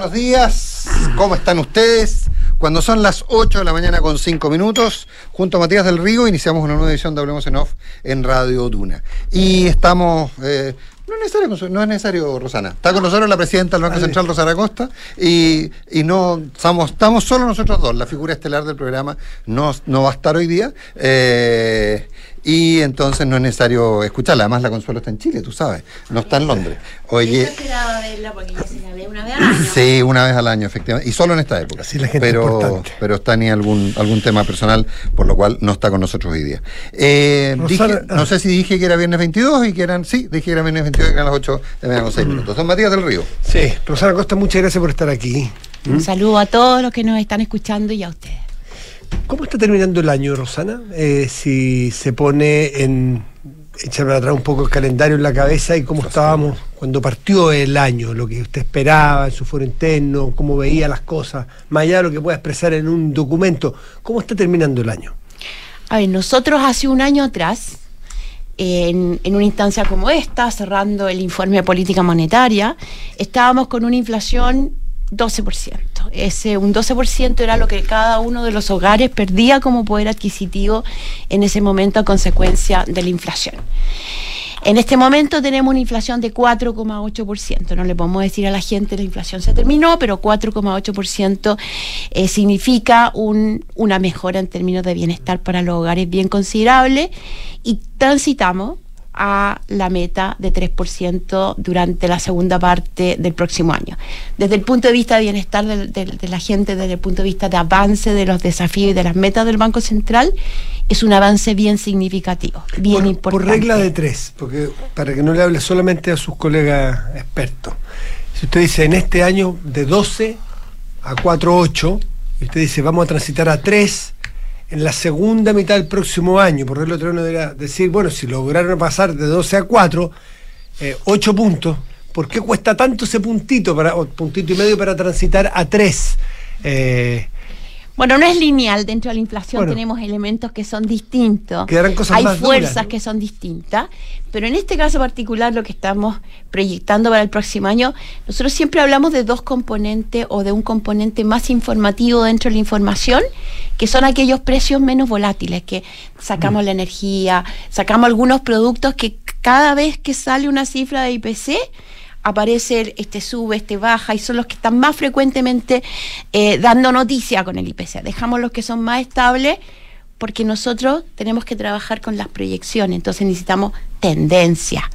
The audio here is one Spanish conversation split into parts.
buenos días. ¿Cómo están ustedes? Cuando son las 8 de la mañana con 5 minutos, junto a Matías del Río, iniciamos una nueva edición de Hablemos en Off en Radio Duna. Y estamos... eh, no es, necesario, no es necesario, Rosana. Está con nosotros la presidenta del Banco Central, Rosana Costa, y, y no estamos, estamos solo nosotros dos. La figura estelar del programa no, no va a estar hoy día. eh, y entonces no es necesario escucharla. Además, la Consuelo está en Chile, tú sabes. No está en Londres. Oye. Yo esperaba verla porque ya se la ve una vez al año. Sí, una vez al año, efectivamente. Y solo en esta época. Así la gente pero, importante. pero está ni algún, algún tema personal, por lo cual no está con nosotros hoy día. Eh, Rosana, dije- no sé si dije que era viernes 22 y que eran. Sí, dije que era viernes 22 y que eran las 8 de la mañana con 6 minutos. Don Matías del Río. Sí, Rosana Costa, muchas gracias por estar aquí. Un saludo a todos los que nos están escuchando y a ustedes. ¿Cómo está terminando el año, Rosana? Eh, si se pone en echar para atrás un poco el calendario en la cabeza y cómo estábamos cuando partió el año, lo que usted esperaba en su foro interno, cómo veía las cosas, más allá de lo que pueda expresar en un documento, ¿cómo está terminando el año? A ver, nosotros hace un año atrás, en una instancia como esta, cerrando el informe de política monetaria, estábamos con una inflación 12%. Ese, un 12% era lo que cada uno de los hogares perdía como poder adquisitivo en ese momento a consecuencia de la inflación. En este momento tenemos una inflación de 4,8%. No le podemos decir a la gente la inflación se terminó, pero 4,8% eh, significa un- una mejora en términos de bienestar para los hogares bien considerable y transitamos a la meta de 3% durante la segunda parte del próximo año. Desde el punto de vista de bienestar de, la gente, desde el punto de vista de avance de los desafíos y de las metas del Banco Central, es un avance bien significativo, bien por, importante. por regla de tres, porque para que no le hable solamente a sus colegas expertos. Si usted dice en este año de 12 a 4,8, y usted dice vamos a transitar a 3 en la segunda mitad del próximo año, por de tres uno debería decir, bueno, si lograron pasar de 12 a 4, 8 puntos, ¿por qué cuesta tanto ese puntito, para, o puntito y medio para transitar a 3? Bueno, no es lineal. Dentro de la inflación Bueno. tenemos elementos que son distintos. Quedarán cosas Hay más duras, fuerzas ¿no? que son distintas. Pero en este caso particular, lo que estamos proyectando para el próximo año, nosotros siempre hablamos de dos componentes o de un componente más informativo dentro de la información, que son aquellos precios menos volátiles, que Mm. sacamos la energía, sacamos algunos productos que cada vez que sale una cifra de IPC, aparece este sube, este baja, y son los que están más frecuentemente eh, dando noticia con el IPC. Dejamos los que son más estables porque nosotros tenemos que trabajar con las proyecciones, entonces necesitamos tendencia.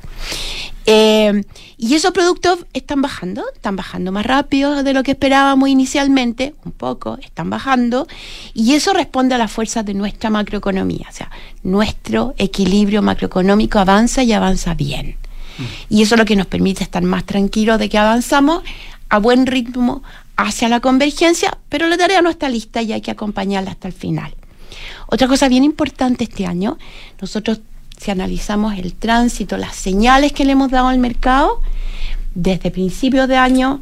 Eh, y esos productos están bajando, están bajando más rápido de lo que esperábamos inicialmente, un poco, están bajando, y eso responde a las fuerzas de nuestra macroeconomía, o sea, nuestro equilibrio macroeconómico avanza y avanza bien. Y eso es lo que nos permite estar más tranquilos de que avanzamos a buen ritmo hacia la convergencia, pero la tarea no está lista y hay que acompañarla hasta el final. Otra cosa bien importante este año, nosotros si analizamos el tránsito, las señales que le hemos dado al mercado, desde principios de año,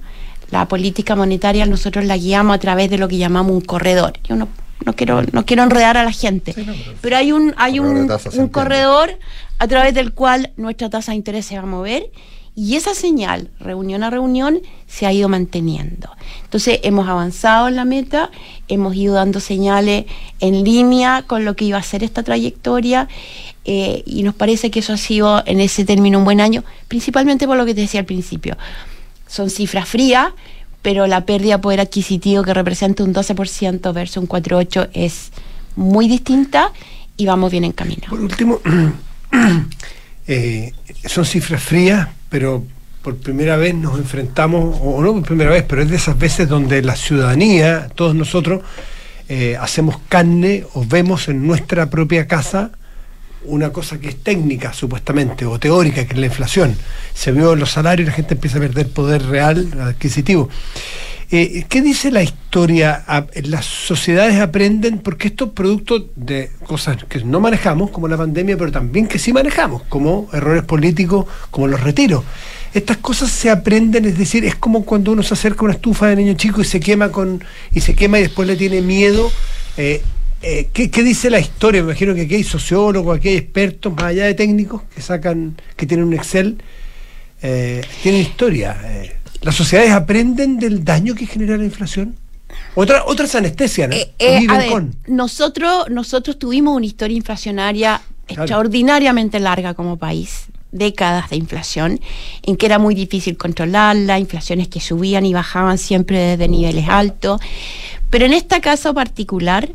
la política monetaria nosotros la guiamos a través de lo que llamamos un corredor. Yo no, no quiero, no quiero enredar a la gente, pero hay un, hay un, un corredor a través del cual nuestra tasa de interés se va a mover y esa señal, reunión a reunión, se ha ido manteniendo. Entonces hemos avanzado en la meta, hemos ido dando señales en línea con lo que iba a ser esta trayectoria eh, y nos parece que eso ha sido en ese término un buen año, principalmente por lo que te decía al principio. Son cifras frías, pero la pérdida de poder adquisitivo que representa un 12% versus un 4,8% es muy distinta y vamos bien encaminados. Por último, eh, son cifras frías, pero por primera vez nos enfrentamos, o no por primera vez, pero es de esas veces donde la ciudadanía, todos nosotros, eh, hacemos carne o vemos en nuestra propia casa una cosa que es técnica, supuestamente, o teórica, que es la inflación. Se vio en los salarios y la gente empieza a perder poder real adquisitivo. Eh, ¿Qué dice la historia? Las sociedades aprenden porque estos productos de cosas que no manejamos, como la pandemia, pero también que sí manejamos, como errores políticos, como los retiros. Estas cosas se aprenden, es decir, es como cuando uno se acerca a una estufa de niño chico y se quema con y se quema y después le tiene miedo. Eh, eh, ¿qué, qué dice la historia? Me imagino que aquí hay sociólogos, aquí hay expertos, más allá de técnicos, que sacan, que tienen un Excel, eh, tienen historia. eh. ¿Las sociedades aprenden del daño que genera la inflación? Otra, otras anestesias, ¿no? Nosotros, nosotros tuvimos una historia inflacionaria extraordinariamente larga como país décadas de inflación, en que era muy difícil controlarla, inflaciones que subían y bajaban siempre desde niveles altos. Pero en este caso particular,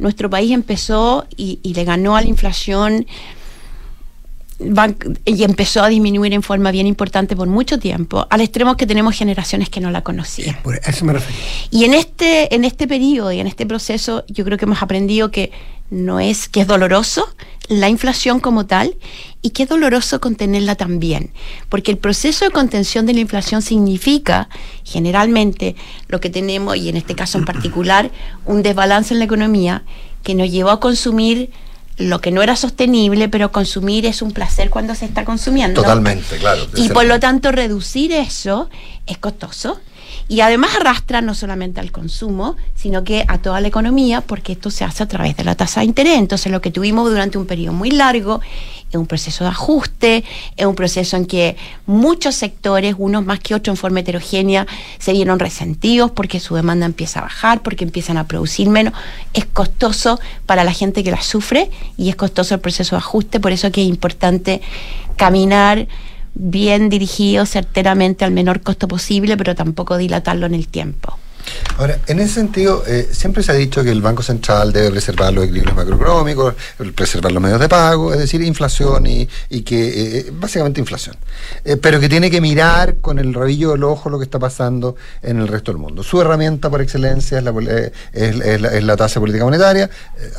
nuestro país empezó y, y le ganó a la inflación y empezó a disminuir en forma bien importante por mucho tiempo, al extremo que tenemos generaciones que no la conocían. eso me refiero. Y en este, en este periodo y en este proceso, yo creo que hemos aprendido que no es, que es doloroso la inflación como tal y que es doloroso contenerla también, porque el proceso de contención de la inflación significa generalmente lo que tenemos, y en este caso en particular, un desbalance en la economía que nos llevó a consumir lo que no era sostenible, pero consumir es un placer cuando se está consumiendo. Totalmente, claro. Y por lo tanto reducir eso es costoso. Y además arrastra no solamente al consumo, sino que a toda la economía, porque esto se hace a través de la tasa de interés. Entonces lo que tuvimos durante un periodo muy largo es un proceso de ajuste, es un proceso en que muchos sectores, unos más que otros en forma heterogénea, se vieron resentidos porque su demanda empieza a bajar, porque empiezan a producir menos. Es costoso para la gente que la sufre y es costoso el proceso de ajuste, por eso que es importante caminar bien dirigido certeramente al menor costo posible, pero tampoco dilatarlo en el tiempo. Ahora, en ese sentido, eh, siempre se ha dicho que el Banco Central debe preservar los equilibrios macroeconómicos, preservar los medios de pago, es decir, inflación y, que, eh, eh, básicamente inflación. pero que tiene que mirar con el rabillo del ojo lo que está pasando en el resto del mundo. Su herramienta por excelencia es la, tasa política monetaria.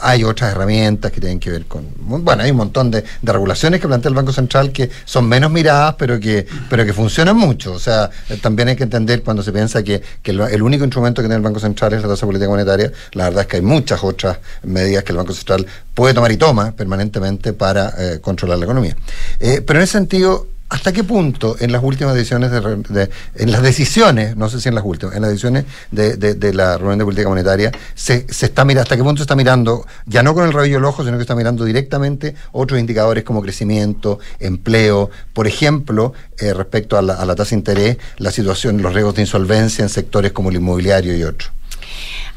hay otras herramientas que tienen que ver con. Bueno, hay un montón de, regulaciones que plantea el Banco Central que son menos miradas, pero que, pero que funcionan mucho. O sea, también hay que entender cuando se piensa que, que el único instrumento que tiene el Banco Central es la tasa política monetaria. La verdad es que hay muchas otras medidas que el Banco Central puede tomar y toma permanentemente para eh, controlar la economía. Eh, pero en ese sentido, ¿Hasta qué punto en las últimas decisiones, de, en las decisiones, no sé si en las últimas, en las decisiones de, la reunión de política monetaria, se, está mirando, hasta qué punto se está mirando, ya no con el rabillo del ojo, sino que está mirando directamente otros indicadores como crecimiento, empleo, por ejemplo, eh, respecto a la, tasa de interés, la situación, los riesgos de insolvencia en sectores como el inmobiliario y otros?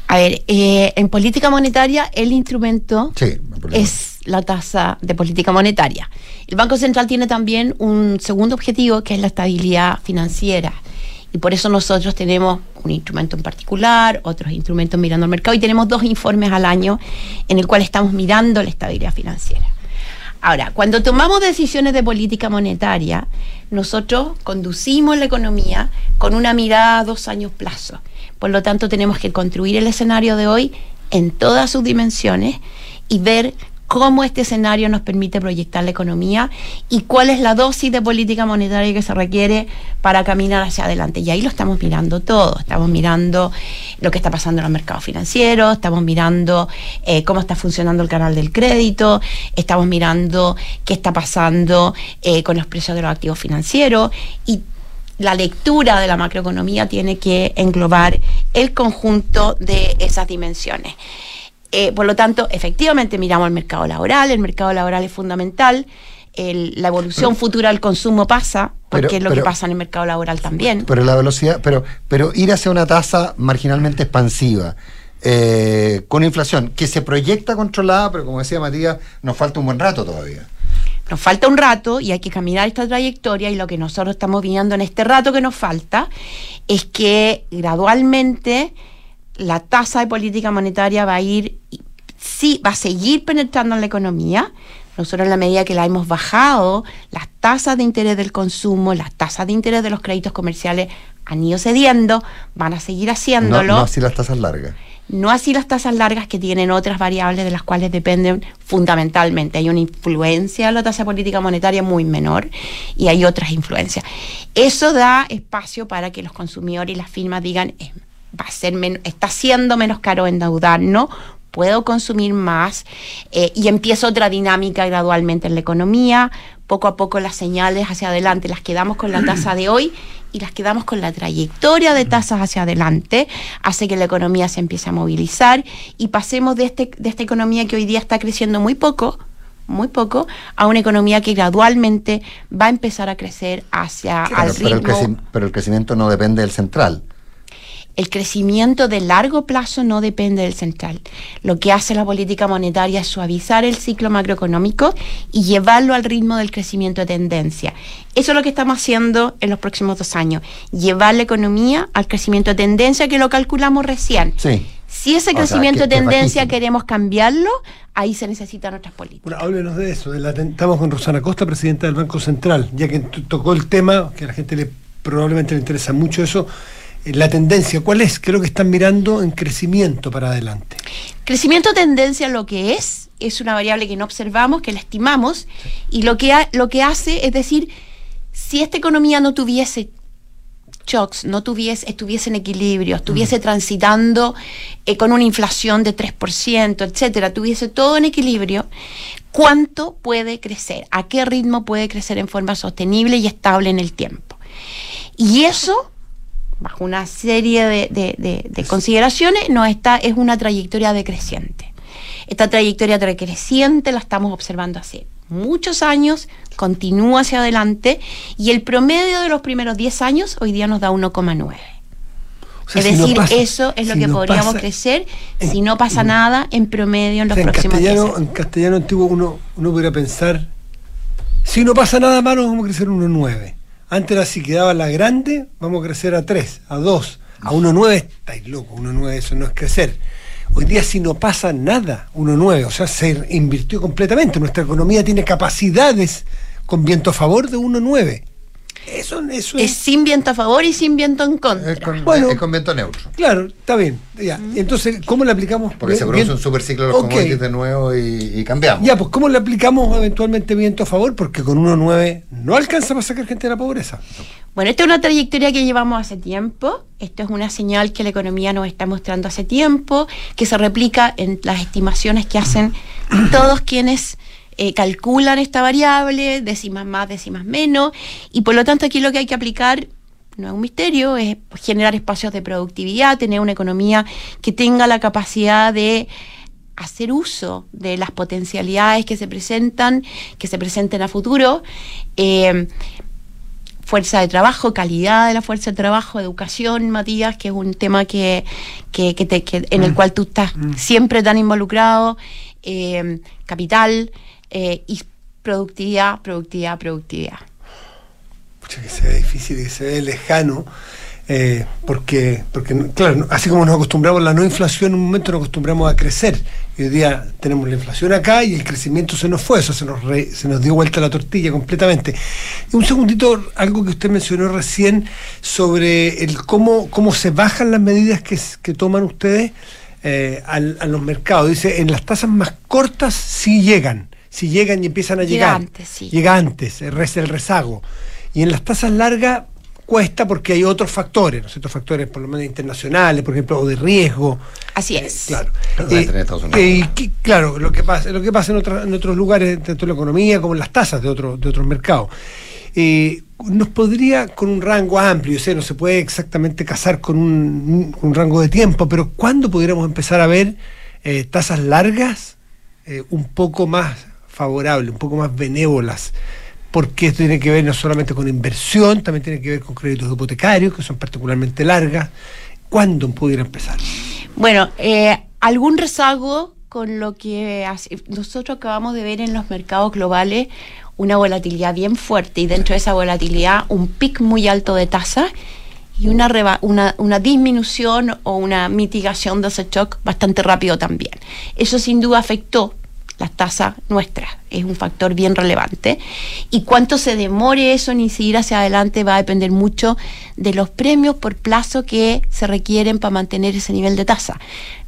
A ver, eh, en política monetaria el instrumento es la tasa de política monetaria. El Banco Central tiene también un segundo objetivo que es la estabilidad financiera. Y por eso nosotros tenemos un instrumento en particular, otros instrumentos mirando al mercado y tenemos dos informes al año en el cual estamos mirando la estabilidad financiera. Ahora, cuando tomamos decisiones de política monetaria, nosotros conducimos la economía con una mirada a dos años plazo. Por lo tanto, tenemos que construir el escenario de hoy en todas sus dimensiones y ver cómo este escenario nos permite proyectar la economía y cuál es la dosis de política monetaria que se requiere para caminar hacia adelante. Y ahí lo estamos mirando todo. Estamos mirando lo que está pasando en los mercados financieros, estamos mirando eh, cómo está funcionando el canal del crédito, estamos mirando qué está pasando eh, con los precios de los activos financieros y la lectura de la macroeconomía tiene que englobar el conjunto de esas dimensiones. Eh, por lo tanto, efectivamente miramos el mercado laboral, el mercado laboral es fundamental, la evolución futura del consumo pasa, porque es lo que pasa en el mercado laboral también. Pero la velocidad, pero, pero ir hacia una tasa marginalmente expansiva. Eh, con inflación que se proyecta controlada, pero como decía Matías, nos falta un buen rato todavía. Nos falta un rato y hay que caminar esta trayectoria y lo que nosotros estamos viendo en este rato que nos falta es que gradualmente la tasa de política monetaria va a ir, sí, va a seguir penetrando en la economía. Nosotros en la medida que la hemos bajado, las tasas de interés del consumo, las tasas de interés de los créditos comerciales han ido cediendo, van a seguir haciéndolo. No, no así las tasas largas. No así las tasas largas que tienen otras variables de las cuales dependen fundamentalmente. Hay una influencia de la tasa política monetaria muy menor y hay otras influencias. Eso da espacio para que los consumidores y las firmas digan, va a ser está siendo menos caro endeudarnos, puedo consumir más eh, y empieza otra dinámica gradualmente en la economía. Poco a poco las señales hacia adelante las quedamos con la tasa de hoy y las quedamos con la trayectoria de tasas hacia adelante, hace que la economía se empiece a movilizar y pasemos de, este, de esta economía que hoy día está creciendo muy poco, muy poco, a una economía que gradualmente va a empezar a crecer hacia Claro, al pero, el ritmo. pero el crecimiento no depende del central. El crecimiento de largo plazo no depende del central. Lo que hace la política monetaria es suavizar el ciclo macroeconómico y llevarlo al ritmo del crecimiento de tendencia. Eso es lo que estamos haciendo en los próximos dos años. Llevar la economía al crecimiento de tendencia que lo calculamos recién. Sí. Si ese O sea, crecimiento que- de tendencia queremos cambiarlo, ahí se necesitan otras políticas. Bueno, háblenos de eso. de la ten- estamos con Rosana Costa, presidenta del Banco Central, ya que tocó el tema, que a la gente le probablemente le interesa mucho eso. La tendencia, ¿cuál es? ¿Qué es lo que están mirando en crecimiento para adelante? Crecimiento tendencia lo que es, es una variable que no observamos, que la estimamos, y lo que, ha- lo que hace es decir, si esta economía no tuviese shocks, no tuviese, estuviese en equilibrio, estuviese transitando eh, con una inflación de 3%, etcétera, tuviese todo en equilibrio, ¿cuánto puede crecer? ¿A qué ritmo puede crecer en forma sostenible y estable en el tiempo? Y eso, bajo una serie de, de- de- de consideraciones, no está, es una trayectoria decreciente. Esta trayectoria decreciente la estamos observando hace muchos años, continúa hacia adelante y el promedio de los primeros 10 años hoy día nos da 1,9. O sea, es si no decir, pasa- eso es lo si que no podríamos pasa- crecer en- si no pasa nada en promedio en O los sea, en próximos 10 castellano, años. en castellano antiguo uno, uno podría pensar, si no pasa nada malo, vamos a crecer 1,9. Antes era si quedaba la grande, vamos a crecer a 3, a 2, a 1,9, estáis loco, 1,9 eso no es crecer. Hoy día si no pasa nada, 1,9, o sea, se invirtió completamente. Nuestra economía tiene capacidades con viento a favor de 1,9. Eso, eso Es sin viento a favor y sin viento en contra. Es con, Bueno. es con viento neutro. Claro, está bien. Ya. Entonces, ¿cómo le aplicamos? Porque se produce bien- un super ciclo de los Ok. commodities de nuevo y, y cambiamos. Ya, pues ¿cómo le aplicamos eventualmente viento a favor? Porque con 1.9 no alcanza para sacar gente de la pobreza. Bueno, esta es una trayectoria que llevamos hace tiempo. Esto es una señal que la economía nos está mostrando hace tiempo, que se replica en las estimaciones que hacen todos quienes eh, calculan esta variable, décimas más, décimas menos. Y por lo tanto aquí lo que hay que aplicar no es un misterio, es generar espacios de productividad, tener una economía que tenga la capacidad de hacer uso de las potencialidades que se presentan, que se presenten a futuro. Eh, fuerza de trabajo, calidad de la fuerza de trabajo, educación, Matías, que es un tema que, que, que te- que- en el cual tú estás siempre tan involucrado, eh, capital eh, y productividad, productividad, productividad. Pucha, que se ve difícil que se ve lejano. eh, porque, porque, claro, así como nos acostumbramos a la no inflación, en un momento nos acostumbramos a crecer. Y hoy día tenemos la inflación acá y el crecimiento se nos fue, eso se nos, re- se nos dio vuelta la tortilla completamente. Un segundito, algo que usted mencionó recién sobre el cómo, cómo se bajan las medidas que, que toman ustedes eh, al- a los mercados. Dice, en las tasas más cortas sí llegan, sí llegan y empiezan a Llega llegar. antes, sí. Llega antes, el, el rezago. Y en las tasas largas cuesta porque hay otros factores, ¿no? ciertos factores por lo menos internacionales, por ejemplo, o de riesgo. Así Eh, es. claro. Estados Unidos. eh, que- claro, lo que pasa, lo que pasa en, otros en otros lugares, tanto en la economía como en las tasas de, otro, de otros mercados. Eh, nos podría, con un rango amplio, yo sé, no se puede exactamente casar con un, un rango de tiempo, pero ¿cuándo pudiéramos empezar a ver eh, tasas largas eh, un poco más favorables, un poco más benévolas? Porque esto tiene que ver no solamente con inversión, también tiene que ver con créditos hipotecarios, que son particularmente largas. ¿Cuándo pudiera empezar? Bueno, eh, algún rezago con lo que nosotros acabamos de ver en los mercados globales una volatilidad bien fuerte y dentro de esa volatilidad un pic muy alto de tasas y una, reba- una, una disminución o una mitigación de ese shock bastante rápido también. Eso sin duda afectó las tasas nuestras, es un factor bien relevante. Y cuánto se demore eso en incidir hacia adelante va a depender mucho de los premios por plazo que se requieren para mantener ese nivel de tasa.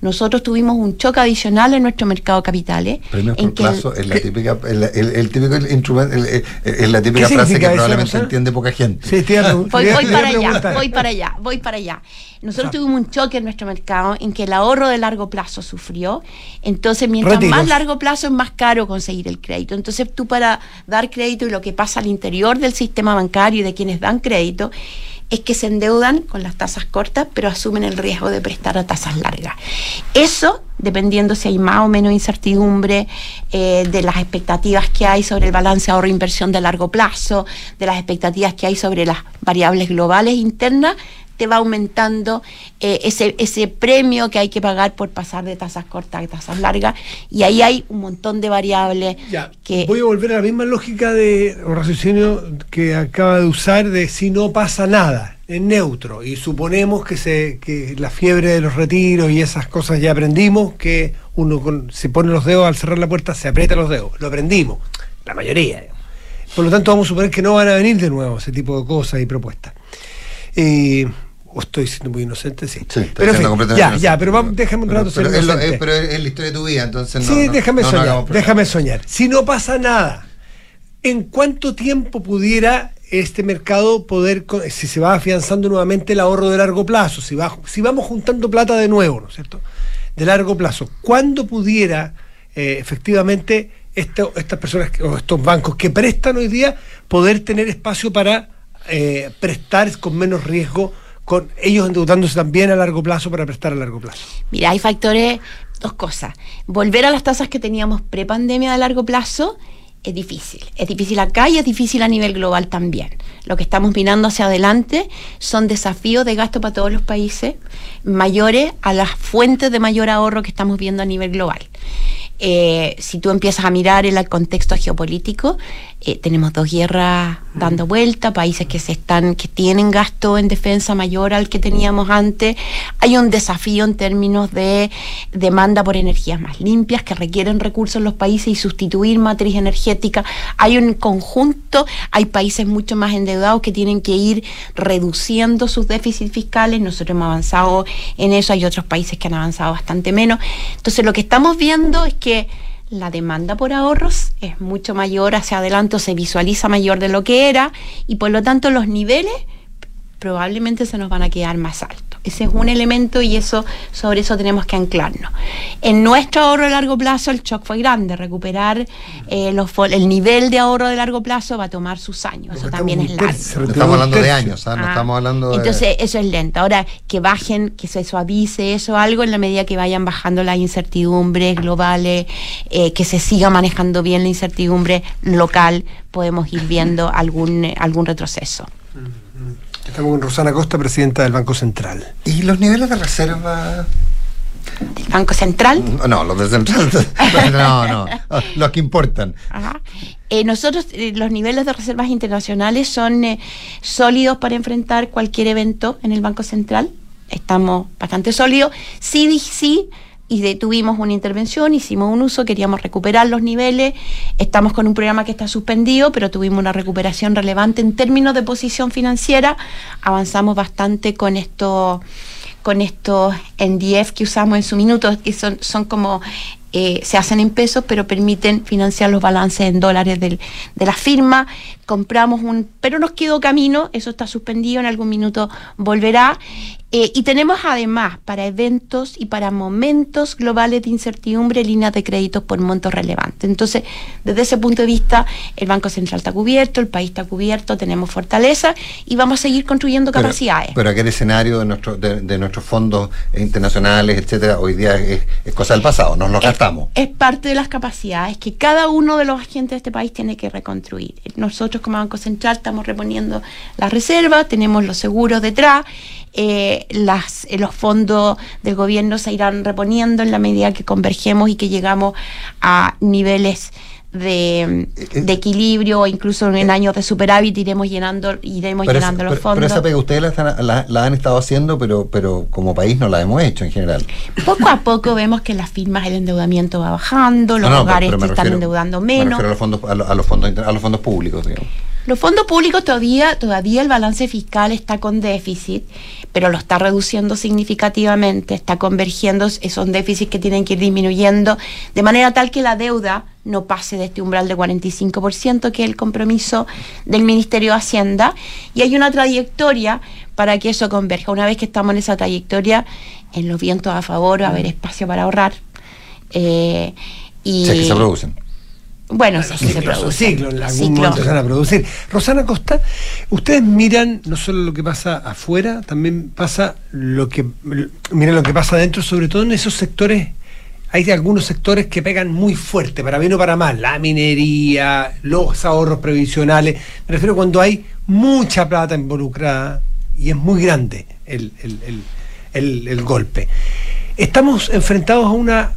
Nosotros tuvimos un choque adicional en nuestro mercado de capitales. Premios en por que- plazo es la típica, el, el- el típico instrumento, el- el- es la típica ¿Qué frase que eso, probablemente entiende poca gente. Sí, Voy, para allá, voy para allá, voy para allá. Nosotros O sea, tuvimos un choque en nuestro mercado en que el ahorro de largo plazo sufrió. Entonces, mientras Retiros. más largo plazo es más caro conseguir el crédito. Entonces, tú para dar crédito y lo que pasa al interior del sistema bancario y de quienes dan crédito, es que se endeudan con las tasas cortas, pero asumen el riesgo de prestar a tasas largas. Eso, dependiendo si hay más o menos incertidumbre eh, de las expectativas que hay sobre el balance ahorro-inversión de largo plazo, de las expectativas que hay sobre las variables globales internas, te va aumentando eh, ese, ese premio que hay que pagar por pasar de tasas cortas a tasas largas. Y ahí hay un montón de variables que... Voy a volver a la misma lógica de raciocinio que acaba de usar de si no pasa nada, es neutro. Y suponemos que, se, que la fiebre de los retiros y esas cosas ya aprendimos, que uno se pone los dedos al cerrar la puerta, se aprieta los dedos. Lo aprendimos, la mayoría. Por lo tanto, vamos a suponer que no van a venir de nuevo ese tipo de cosas y propuestas. Eh, ¿O estoy siendo muy inocente? Sí. pero ya, ya, pero vamos, déjame un rato pero, pero, es pero es la historia de tu vida, entonces no. Sí, déjame soñar, déjame soñar. Si no pasa nada, ¿en cuánto tiempo pudiera este mercado poder, si se va afianzando nuevamente el ahorro de largo plazo, si, va, si vamos juntando plata de nuevo, ¿no es cierto? De largo plazo, ¿cuándo pudiera eh, efectivamente estas personas o estos bancos que prestan hoy día poder tener espacio para eh, prestar con menos riesgo? Con ellos endeudándose también a largo plazo para prestar a largo plazo? Mira, hay factores, dos cosas. Volver a las tasas que teníamos pre-pandemia a largo plazo es difícil. Es difícil acá y es difícil a nivel global también. Lo que estamos mirando hacia adelante son desafíos de gasto para todos los países mayores a las fuentes de mayor ahorro que estamos viendo a nivel global. Eh, si tú empiezas a mirar el contexto geopolítico, eh, tenemos dos guerras dando vuelta, países que se están, que tienen gasto en defensa mayor al que teníamos antes. Hay un desafío en términos de demanda por energías más limpias que requieren recursos en los países y sustituir matriz energética. Hay un conjunto, hay países mucho más endeudados que tienen que ir reduciendo sus déficits fiscales. Nosotros hemos avanzado en eso, hay otros países que han avanzado bastante menos. Entonces lo que estamos viendo es que la demanda por ahorros es mucho mayor hacia adelante, se visualiza mayor de lo que era y por lo tanto los niveles probablemente se nos van a quedar más altos. Ese es un elemento y eso sobre eso tenemos que anclarnos. En nuestro ahorro a largo plazo el shock fue grande. Recuperar eh, los, el nivel de ahorro de largo plazo va a tomar sus años. Eso también es largo. Estamos hablando de años, ¿ah? no ah. estamos hablando de... Entonces eso es lento. Ahora que bajen, que se suavice eso algo en la medida que vayan bajando las incertidumbres globales, eh, que se siga manejando bien la incertidumbre local, podemos ir viendo algún, algún retroceso. Estamos con Rosana Costa, presidenta del Banco Central. ¿Y los niveles de reserva? ¿Del Banco Central? No, los de Central. no, no, los que importan. Eh, nosotros, eh, los niveles de reservas internacionales son eh, sólidos para enfrentar cualquier evento en el Banco Central. Estamos bastante sólidos. Sí, sí y tuvimos una intervención, hicimos un uso, queríamos recuperar los niveles, estamos con un programa que está suspendido, pero tuvimos una recuperación relevante en términos de posición financiera, avanzamos bastante con esto con estos NDF que usamos en su minuto, que son, son como eh, se hacen en pesos, pero permiten financiar los balances en dólares de la firma. Compramos un, pero nos quedó camino, eso está suspendido, en algún minuto volverá. Eh, y tenemos además para eventos y para momentos globales de incertidumbre líneas de créditos por montos relevantes. Entonces, desde ese punto de vista, el Banco Central está cubierto, el país está cubierto, tenemos fortaleza y vamos a seguir construyendo capacidades. Pero aquel escenario de, nuestro, de, nuestros fondos internacionales, etcétera, hoy día es, cosa del pasado, nos lo gastamos. Es parte de las capacidades que cada uno de los agentes de este país tiene que reconstruir. Nosotros como Banco Central estamos reponiendo las reservas, tenemos los seguros detrás eh, las, eh, los fondos del gobierno se irán reponiendo en la medida que convergemos y que llegamos a niveles de, eh, equilibrio o incluso en años de superávit iremos llenando iremos llenando los fondos. Pero esa pega ustedes la, han estado haciendo, pero pero como país no la hemos hecho en general. Poco a poco vemos que las firmas el endeudamiento va bajando, los hogares están endeudando menos. a los fondos a los, fondos a los fondos públicos, digamos. Los fondos públicos todavía, todavía el balance fiscal está con déficit, pero lo está reduciendo significativamente, está convergiendo, son déficits que tienen que ir disminuyendo, de manera tal que la deuda no pase de este umbral de 45%, que es el compromiso del Ministerio de Hacienda, y hay una trayectoria para que eso converja. Una vez que estamos en esa trayectoria, en los vientos a favor va a haber espacio para ahorrar. Eh, y, que se producen Bueno, sí, se produce. Ciclo, en algún momento se van a producir. Rosana Costa, ustedes miran no solo lo que pasa afuera, también pasa lo que miran lo que pasa adentro, sobre todo en esos sectores. Hay algunos sectores que pegan muy fuerte, para bien o para mal, la minería, los ahorros previsionales. Me refiero cuando hay mucha plata involucrada y es muy grande el, el golpe. Estamos enfrentados a una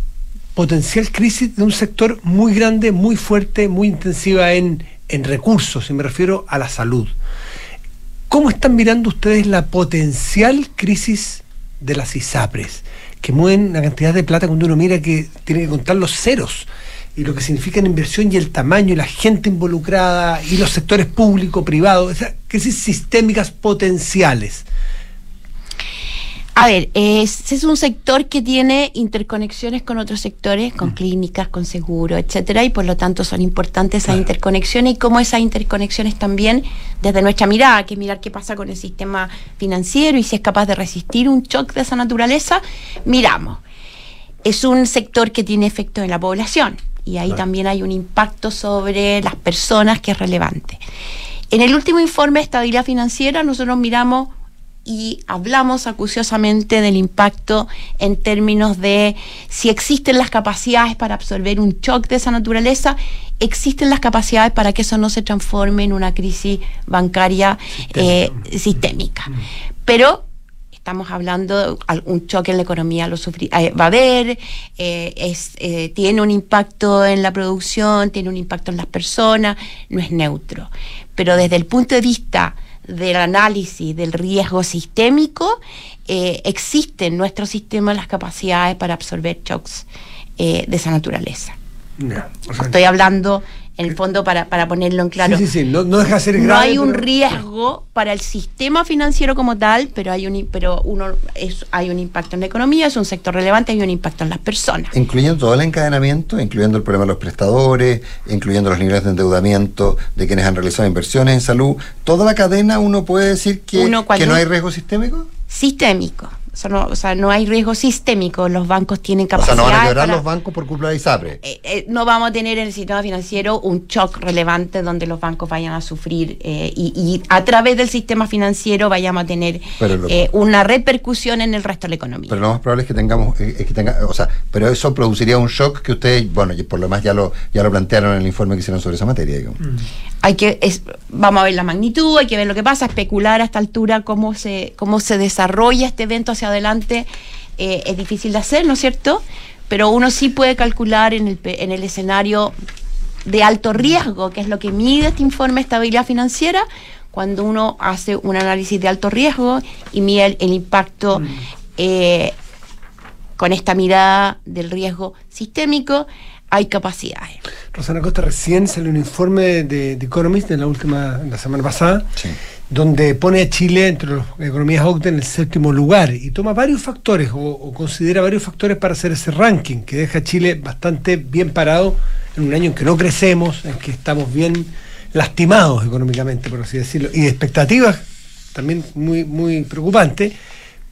potencial crisis de un sector muy grande, muy fuerte, muy intensiva en, recursos, y me refiero a la salud. ¿Cómo están mirando ustedes la potencial crisis de las ISAPRES? Que mueven una cantidad de plata cuando uno mira que tiene que contar los ceros y lo que significa en inversión y el tamaño y la gente involucrada y los sectores público, privado, esas crisis sistémicas potenciales. A ver, es, es un sector que tiene interconexiones con otros sectores, con mm. clínicas, con seguros, etcétera, y por lo tanto son importantes esas interconexiones y cómo esas interconexiones también, desde nuestra mirada, que es mirar qué pasa con el sistema financiero y si es capaz de resistir un shock de esa naturaleza, miramos. Es un sector que tiene efecto en la población y ahí también hay un impacto sobre las personas que es relevante. En el último informe de estabilidad financiera nosotros miramos y hablamos acuciosamente del impacto en términos de si existen las capacidades para absorber un shock de esa naturaleza, existen las capacidades para que eso no se transforme en una crisis bancaria eh, sistémica. Mm. Pero estamos hablando de un choque en la economía lo eh, va a haber, eh, es, tiene un impacto en la producción, tiene un impacto en las personas, no es neutro. Pero desde el punto de vista del análisis del riesgo sistémico, eh, existen en nuestro sistema las capacidades para absorber shocks eh, de esa naturaleza. Estoy hablando en el fondo para, para ponerlo en claro. Sí, sí, sí. No, deja de ser grave, No hay un riesgo para el sistema financiero como tal, pero hay un pero uno es, hay un impacto en la economía, es un sector relevante, hay un impacto en las personas. Incluyendo todo el encadenamiento, incluyendo el problema de los prestadores, incluyendo los niveles de endeudamiento de quienes han realizado inversiones en salud, toda la cadena uno puede decir que, que no hay riesgo sistémico. Sistémico. O sea, no, hay riesgo sistémico, los bancos tienen capacidad. O sea, no van a quebrar los bancos por culpa de ISAPRE. Eh, eh, no vamos a tener en el sistema financiero un shock relevante donde los bancos vayan a sufrir eh, y, a través del sistema financiero vayamos a tener una repercusión en el resto de la economía. Pero lo más probable es que tengamos, que tenga, o sea, pero eso produciría un shock que ustedes, bueno, y por lo demás ya lo, ya lo plantearon en el informe que hicieron sobre esa materia. Mm. Hay que, es, vamos a ver la magnitud, hay que ver lo que pasa, especular a esta altura cómo se, cómo se desarrolla este evento hacia adelante eh, es difícil de hacer, ¿no es cierto? Pero uno sí puede calcular en el, en el escenario de alto riesgo, que es lo que mide este informe de estabilidad financiera, cuando uno hace un análisis de alto riesgo y mide el, impacto mm. eh, con esta mirada del riesgo sistémico, hay capacidades. Rosana Costa, recién salió un informe de, de Economist de la última, la semana pasada, donde pone a Chile entre las economías OCDE en el séptimo lugar y toma varios factores o, considera varios factores para hacer ese ranking que deja a Chile bastante bien parado en un año en que no crecemos, en que estamos bien lastimados económicamente, por así decirlo, y de expectativas también muy, muy preocupantes,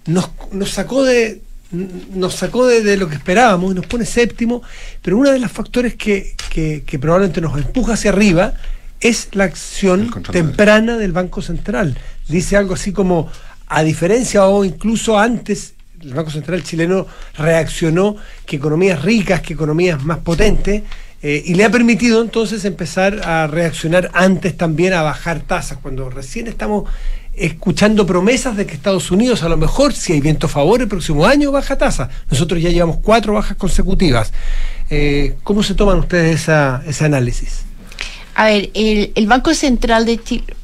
nos, nos sacó de, nos sacó de, lo que esperábamos y nos pone séptimo, pero uno de los factores que, que probablemente nos empuja hacia arriba es la acción temprana del Banco Central. Dice algo así como, a diferencia o incluso antes, el Banco Central chileno reaccionó que economías ricas, que economías más potentes, eh, y le ha permitido entonces empezar a reaccionar antes también a bajar tasas, cuando recién estamos escuchando promesas de que Estados Unidos a lo mejor, si hay viento a favor, el próximo año baja tasa. Nosotros ya llevamos cuatro bajas consecutivas. Eh, ¿Cómo se toman ustedes esa, ese análisis? A ver, el, Banco Central de Chile,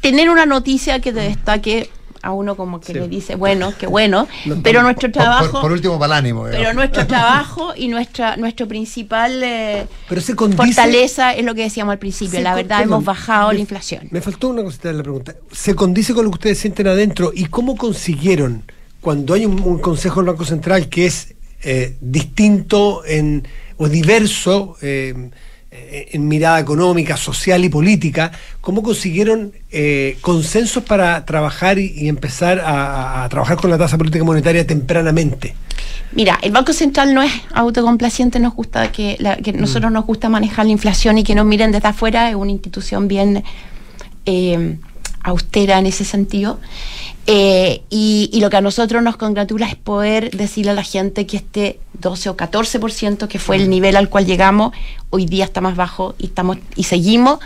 tener una noticia que te destaque a uno como que le dice, bueno, qué bueno, pero nuestro trabajo... Por, último, para el ánimo. Pero nuestro trabajo y nuestra nuestro principal eh, fortaleza es lo que decíamos al principio, la verdad hemos bajado la inflación. Me faltó una cosita de la pregunta. ¿Se condice con lo que ustedes sienten adentro y cómo consiguieron, cuando hay un, Consejo del Banco Central que es eh, distinto en, o diverso... Eh, eh, en mirada económica, social y política, ¿cómo consiguieron eh, consensos para trabajar y, empezar a, trabajar con la tasa política monetaria tempranamente? Mira, el Banco Central no es autocomplaciente, nos gusta que, mm. nosotros nos gusta manejar la inflación y que nos miren desde afuera, es una institución bien eh, austera en ese sentido. Eh, y, lo que a nosotros nos congratula es poder decirle a la gente que este 12 o 14%, que fue el nivel al cual llegamos, hoy día está más bajo y, estamos, y seguimos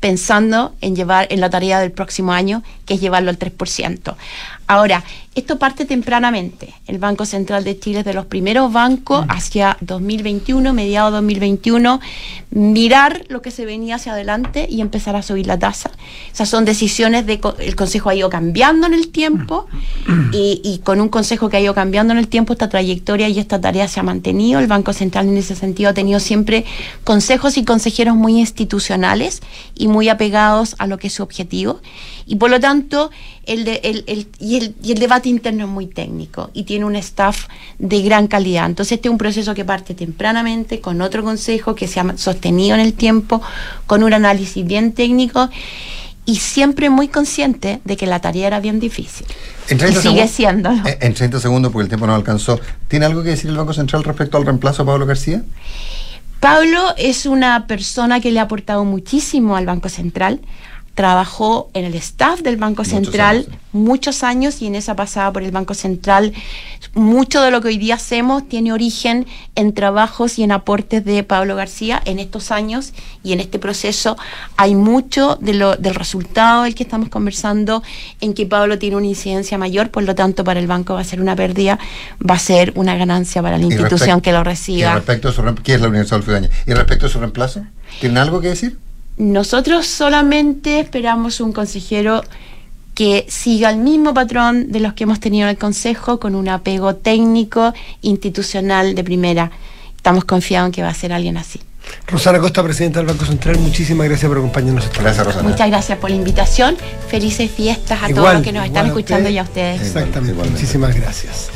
pensando en llevar en la tarea del próximo año, que es llevarlo al 3%. Ahora, esto parte tempranamente. El Banco Central de Chile es de los primeros bancos mm. hacia 2021, mediados 2021, mirar lo que se venía hacia adelante y empezar a subir la tasa. Esas son decisiones de el Consejo ha ido cambiando en el tiempo y, y, con un Consejo que ha ido cambiando en el tiempo esta trayectoria y esta tarea se ha mantenido. El Banco Central en ese sentido ha tenido siempre consejos y consejeros muy institucionales y muy apegados a lo que es su objetivo y por lo tanto el, de, el, el, y, el, y el debate interno es muy técnico y tiene un staff de gran calidad. Entonces este es un proceso que parte tempranamente con otro consejo que se ha sostenido en el tiempo, con un análisis bien técnico y siempre muy consciente de que la tarea era bien difícil. En 30 y sigue siendo. En 30 segundos, porque el tiempo no alcanzó. ¿Tiene algo que decir el Banco Central respecto al reemplazo a Pablo García? Pablo es una persona que le ha aportado muchísimo al Banco Cental trabajó en el staff del Banco Central muchos años y en esa pasada por el Banco Central mucho de lo que hoy día hacemos tiene origen en trabajos y en aportes de Pablo García en estos años y en este proceso hay mucho de lo, del resultado del que estamos conversando en que Pablo tiene una incidencia mayor, por lo tanto para el banco va a ser una pérdida, va a ser una ganancia para la institución que lo reciba. ¿Y respecto a su, ¿Qué es la Universidad de ¿Y respecto a su reemplazo? ¿Tienen algo que decir? Nosotros solamente esperamos un consejero que siga el mismo patrón de los que hemos tenido en el Consejo, con un apego técnico, institucional de primera. Estamos confiados en que va a ser alguien así. Rosana Costa, presidenta del Banco Central, muchísimas gracias por acompañarnos. Gracias, Rosana. Muchas gracias por la invitación. Felices fiestas a todos los que nos están escuchando y a ustedes. Exactamente, muchísimas gracias.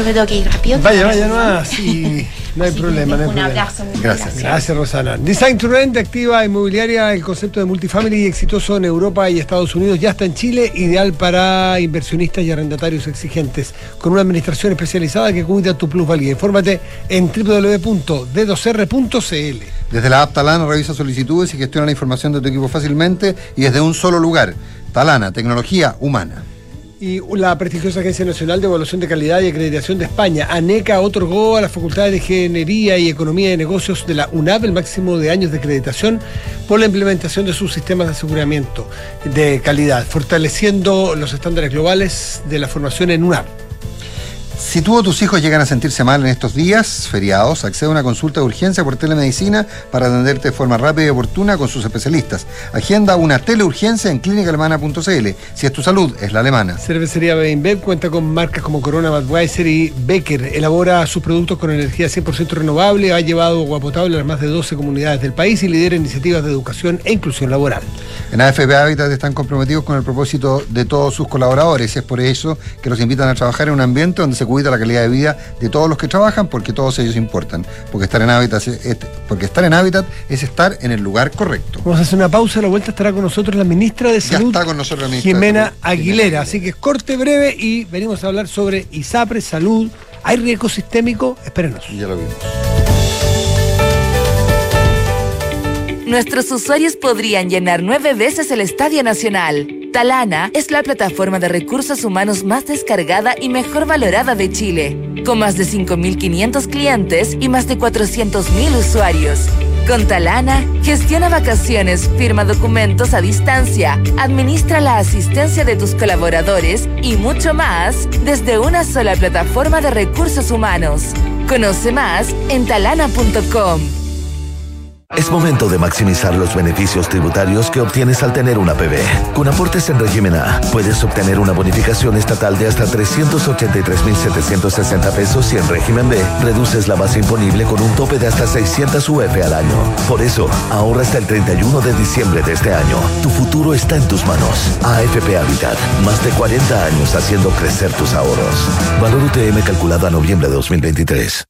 Yo me tengo que ir rápido. Vaya, vaya, no, sí, no hay problema. No hay un abrazo. Gracias. Gracias, Rosana. Design to Rent, activa inmobiliaria, el concepto de multifamily exitoso en Europa y Estados Unidos, ya está en Chile, ideal para inversionistas y arrendatarios exigentes, con una administración especializada que cuida tu plusvalía. Infórmate en www.d2r.cl. Desde la app Talana revisa solicitudes y gestiona la información de tu equipo fácilmente y desde un solo lugar. Talana, tecnología humana. Y la prestigiosa Agencia Nacional de Evaluación de Calidad y Acreditación de España, ANECA, otorgó a las facultades de Ingeniería y Economía de Negocios de la UNAP el máximo de años de acreditación por la implementación de sus sistemas de aseguramiento de calidad, fortaleciendo los estándares globales de la formación en UNAP. Si tú o tus hijos llegan a sentirse mal en estos días feriados, accede a una consulta de urgencia por telemedicina para atenderte de forma rápida y oportuna con sus especialistas. Agenda una teleurgencia en clínicaalemana.cl. Si es tu salud, es la alemana. Cervecería Beinbev cuenta con marcas como Corona, Budweiser y Becker. Elabora sus productos con energía 100% renovable, ha llevado agua potable a las más de 12 comunidades del país y lidera iniciativas de educación e inclusión laboral. En AFP Habitat están comprometidos con el propósito de todos sus colaboradores. Es por eso que los invitan a trabajar en un ambiente donde se cuida la calidad de vida de todos los que trabajan, porque todos ellos importan. Porque estar en Hábitat es, porque estar en Hábitat es estar en el lugar correcto. Vamos a hacer una pausa, a la vuelta estará con nosotros la ministra de Salud, está con nosotros la Jimena Aguilera. Así que corte breve y venimos a hablar sobre ISAPRE, salud. ¿Hay riesgo sistémico? Espérenos. Ya lo vimos. Nuestros usuarios podrían llenar nueve veces el Estadio Nacional. Talana es la plataforma de recursos humanos más descargada y mejor valorada de Chile, con más de 5.500 clientes y más de 400.000 usuarios. Con Talana, gestiona vacaciones, firma documentos a distancia, administra la asistencia de tus colaboradores y mucho más desde una sola plataforma de recursos humanos. Conoce más en talana.com. Es momento de maximizar los beneficios tributarios que obtienes al tener una PB. Con aportes en régimen A, puedes obtener una bonificación estatal de hasta 383.760 pesos y en régimen B, reduces la base imponible con un tope de hasta 600 UF al año. Por eso, ahorra hasta el 31 de diciembre de este año. Tu futuro está en tus manos. AFP Habitat, más de 40 años haciendo crecer tus ahorros. Valor UTM calculado a noviembre de 2023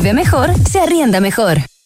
vive mejor, se arrienda mejor.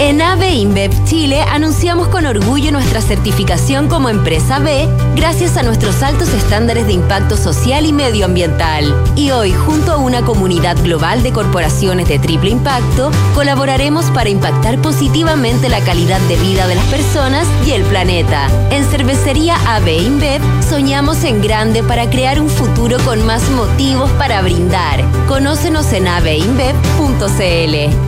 En AVE InBev Chile anunciamos con orgullo nuestra certificación como empresa B gracias a nuestros altos estándares de impacto social y medioambiental. Y hoy, junto a una comunidad global de corporaciones de triple impacto, colaboraremos para impactar positivamente la calidad de vida de las personas y el planeta. En Cervecería AVE InBev soñamos en grande para crear un futuro con más motivos para brindar. Conócenos en aveinbev.cl.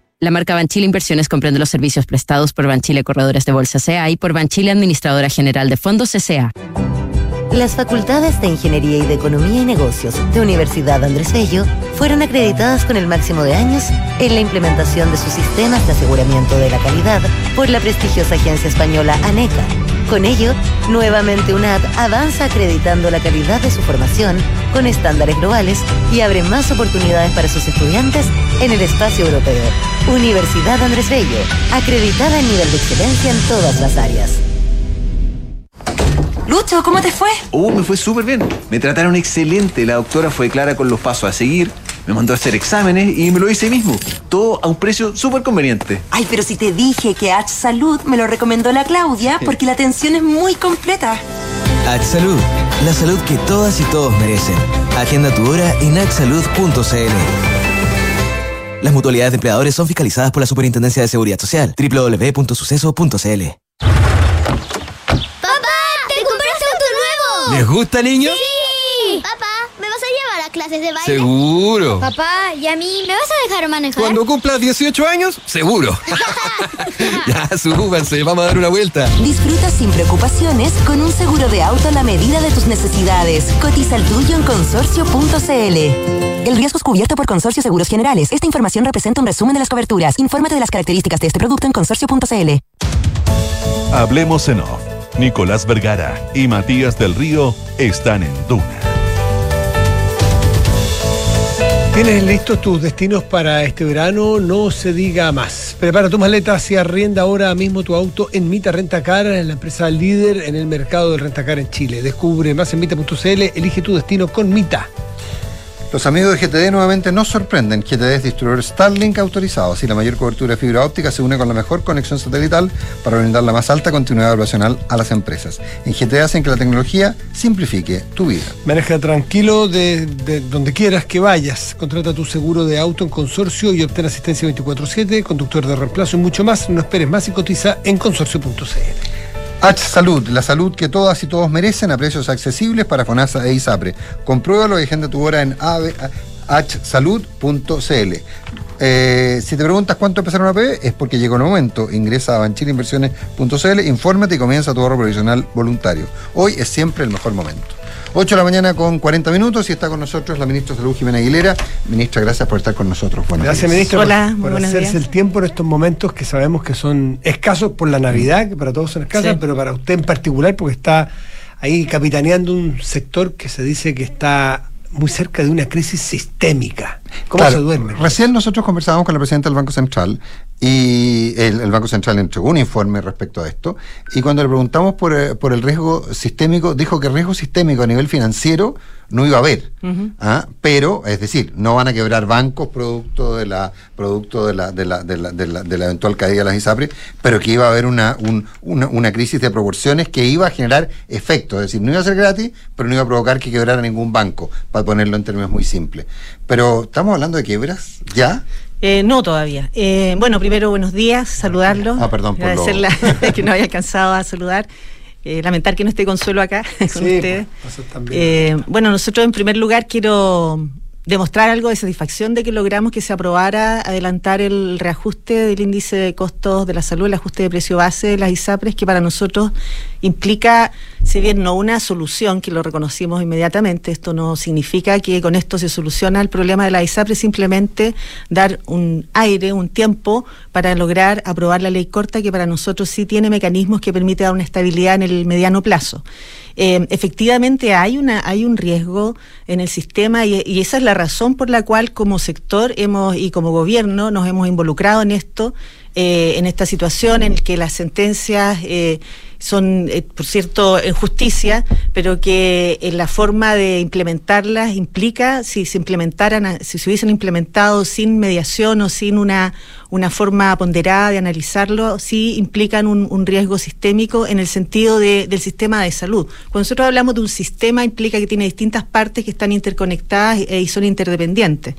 La marca Banchile Inversiones comprende los servicios prestados por Banchile Corredores de Bolsa CA y por Banchile Administradora General de Fondos CA. Las facultades de Ingeniería y de Economía y Negocios de Universidad Andrés Bello fueron acreditadas con el máximo de años en la implementación de sus sistemas de aseguramiento de la calidad por la prestigiosa agencia española ANECA. Con ello, nuevamente UNAD avanza acreditando la calidad de su formación con estándares globales y abre más oportunidades para sus estudiantes en el espacio europeo. Universidad Andrés Bello, acreditada en nivel de excelencia en todas las áreas. Lucho, ¿cómo te fue? Oh, me fue súper bien. Me trataron excelente. La doctora fue clara con los pasos a seguir. Me mandó a hacer exámenes y me lo hice mismo. Todo a un precio súper conveniente. Ay, pero si te dije que H Salud me lo recomendó la Claudia porque la atención es muy completa. H Salud, la salud que todas y todos merecen. Agenda tu hora en hsalud.cl. Las mutualidades de empleadores son fiscalizadas por la Superintendencia de Seguridad Social. www.suceso.cl. ¿Les gusta, niños? ¡Sí! Papá, ¿me vas a llevar a clases de baile? Seguro. Papá, ¿y a mí me vas a dejar manejar? Cuando cumplas 18 años, seguro. ya, súbanse, vamos a dar una vuelta. Disfruta sin preocupaciones con un seguro de auto a la medida de tus necesidades. Cotiza el tuyo en consorcio.cl. El riesgo es cubierto por Consorcio Seguros Generales. Esta información representa un resumen de las coberturas. Infórmate de las características de este producto en consorcio.cl. Hablemos en off. Nicolás Vergara y Matías del Río están en Duna. ¿Tienes listos tus destinos para este verano? No se diga más. Prepara tus maletas y arrienda ahora mismo tu auto en Mita Rentacar, la empresa líder en el mercado del rentacar en Chile. Descubre más en mita.cl, elige tu destino con Mita. Los amigos de GTD nuevamente nos sorprenden. GTD es distribuidor Starlink autorizado, así la mayor cobertura de fibra óptica se une con la mejor conexión satelital para brindar la más alta continuidad operacional a las empresas. En GTD hacen que la tecnología simplifique tu vida. Maneja tranquilo de, de donde quieras que vayas. Contrata tu seguro de auto en consorcio y obtén asistencia 24-7, conductor de reemplazo y mucho más. No esperes más y cotiza en consorcio.cl. H Salud, la salud que todas y todos merecen a precios accesibles para FONASA e ISAPRE. Compruébalo y agenda tu hora en hsalud.cl. Eh, si te preguntas cuánto empezaron a PB, es porque llegó el momento. Ingresa a banchileinversiones.cl, infórmate y comienza tu ahorro provisional voluntario. Hoy es siempre el mejor momento. 8 de la mañana con 40 minutos y está con nosotros la ministra de Salud, Jimena Aguilera. Ministra, gracias por estar con nosotros. Buenos Gracias, días. ministro, Hola, por, muy por hacerse días. el tiempo en estos momentos que sabemos que son escasos por la Navidad, que para todos son escasos, Sí. pero para usted en particular, porque está ahí capitaneando un sector que se dice que está muy cerca de una crisis sistémica. ¿Cómo Claro, se duerme? Recién nosotros conversábamos con la presidenta del Banco Central y el, el Banco Central entregó un informe respecto a esto y cuando le preguntamos por, eh, por el riesgo sistémico, dijo que riesgo sistémico a nivel financiero no iba a haber. ¿ah? Pero, es decir, no van a quebrar bancos producto de la producto de la, de la, de la, de la, de la eventual caída de las ISAPRES, pero que iba a haber una, un- una, una crisis de proporciones que iba a generar efectos. Es decir, no iba a ser gratis, pero no iba a provocar que quebrara ningún banco, para ponerlo en términos muy simples. Pero, ¿estamos hablando de quiebras? ¿Ya? Eh, no todavía. Eh, bueno, primero buenos días, saludarlo. Ah, perdón por lo- Agradecerle que no haya alcanzado a saludar. Eh, lamentar que no esté Consuelo acá con Sí, ustedes. pasa también. Eh, bueno, nosotros en primer lugar quiero demostrar algo de satisfacción de que logramos que se aprobara adelantar el reajuste del índice de costos de la salud, el ajuste de precio base de las ISAPRES, que para nosotros implica, si bien no una solución, que lo reconocimos inmediatamente, esto no significa que con esto se soluciona el problema de la ISAPRES, simplemente dar un aire, un tiempo para lograr aprobar la ley corta, que para nosotros sí tiene mecanismos que permite dar una estabilidad en el mediano plazo. Eh, efectivamente hay una hay un riesgo en el sistema y, y esa es la razón por la cual como sector hemos y como gobierno nos hemos involucrado en esto eh, en esta situación en que las sentencias eh, son, eh, por cierto, en justicia, pero que en la forma de implementarlas implica, si se implementaran, si se hubiesen implementado sin mediación o sin una, una forma ponderada de analizarlo, sí implican un, riesgo sistémico en el sentido de- del sistema de salud. Cuando nosotros hablamos de un sistema, implica que tiene distintas partes que están interconectadas y, y son interdependientes.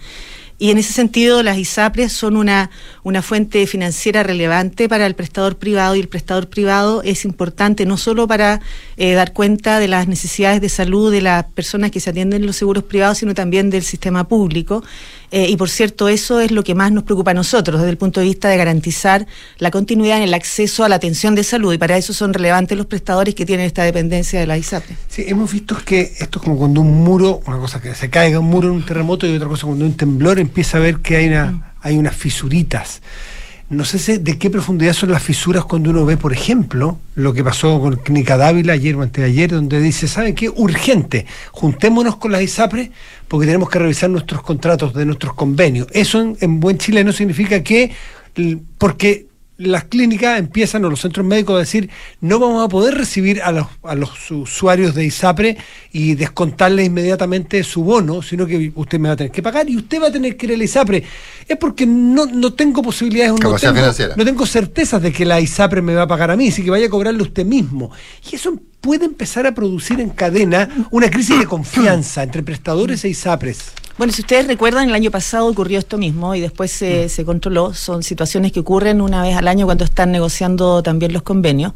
Y en ese sentido, las ISAPRES son una, una fuente financiera relevante para el prestador privado y el prestador privado es importante no solo para eh, dar cuenta de las necesidades de salud de las personas que se atienden en los seguros privados, sino también del sistema público. Eh, y por cierto, eso es lo que más nos preocupa a nosotros desde el punto de vista de garantizar la continuidad en el acceso a la atención de salud. Y para eso son relevantes los prestadores que tienen esta dependencia de las ISAPRES. Sí, hemos visto que esto es como cuando un muro, una cosa que se caiga un muro en un terremoto y otra cosa cuando un temblor empieza a ver que hay, una, hay unas fisuritas. No sé de qué profundidad son las fisuras cuando uno ve, por ejemplo, lo que pasó con Clínica Dávila ayer o antes de ayer, donde dice, ¿saben qué? Urgente, juntémonos con las ISAPRES porque tenemos que revisar nuestros contratos de nuestros convenios. Eso en, en buen chileno significa que, porque las clínicas empiezan o los centros médicos a decir no vamos a poder recibir a los, a los usuarios de ISAPRE y descontarle inmediatamente su bono, sino que usted me va a tener que pagar y usted va a tener que ir al ISAPRE. Es porque no, no tengo posibilidades, no tengo, no tengo certezas de que la ISAPRE me va a pagar a mí, así que vaya a cobrarle usted mismo. Y eso puede empezar a producir en cadena una crisis de confianza entre prestadores e ISAPRES. Bueno, si ustedes recuerdan, el año pasado ocurrió esto mismo y después se, se controló. Son situaciones que ocurren una vez al año cuando están negociando también los convenios.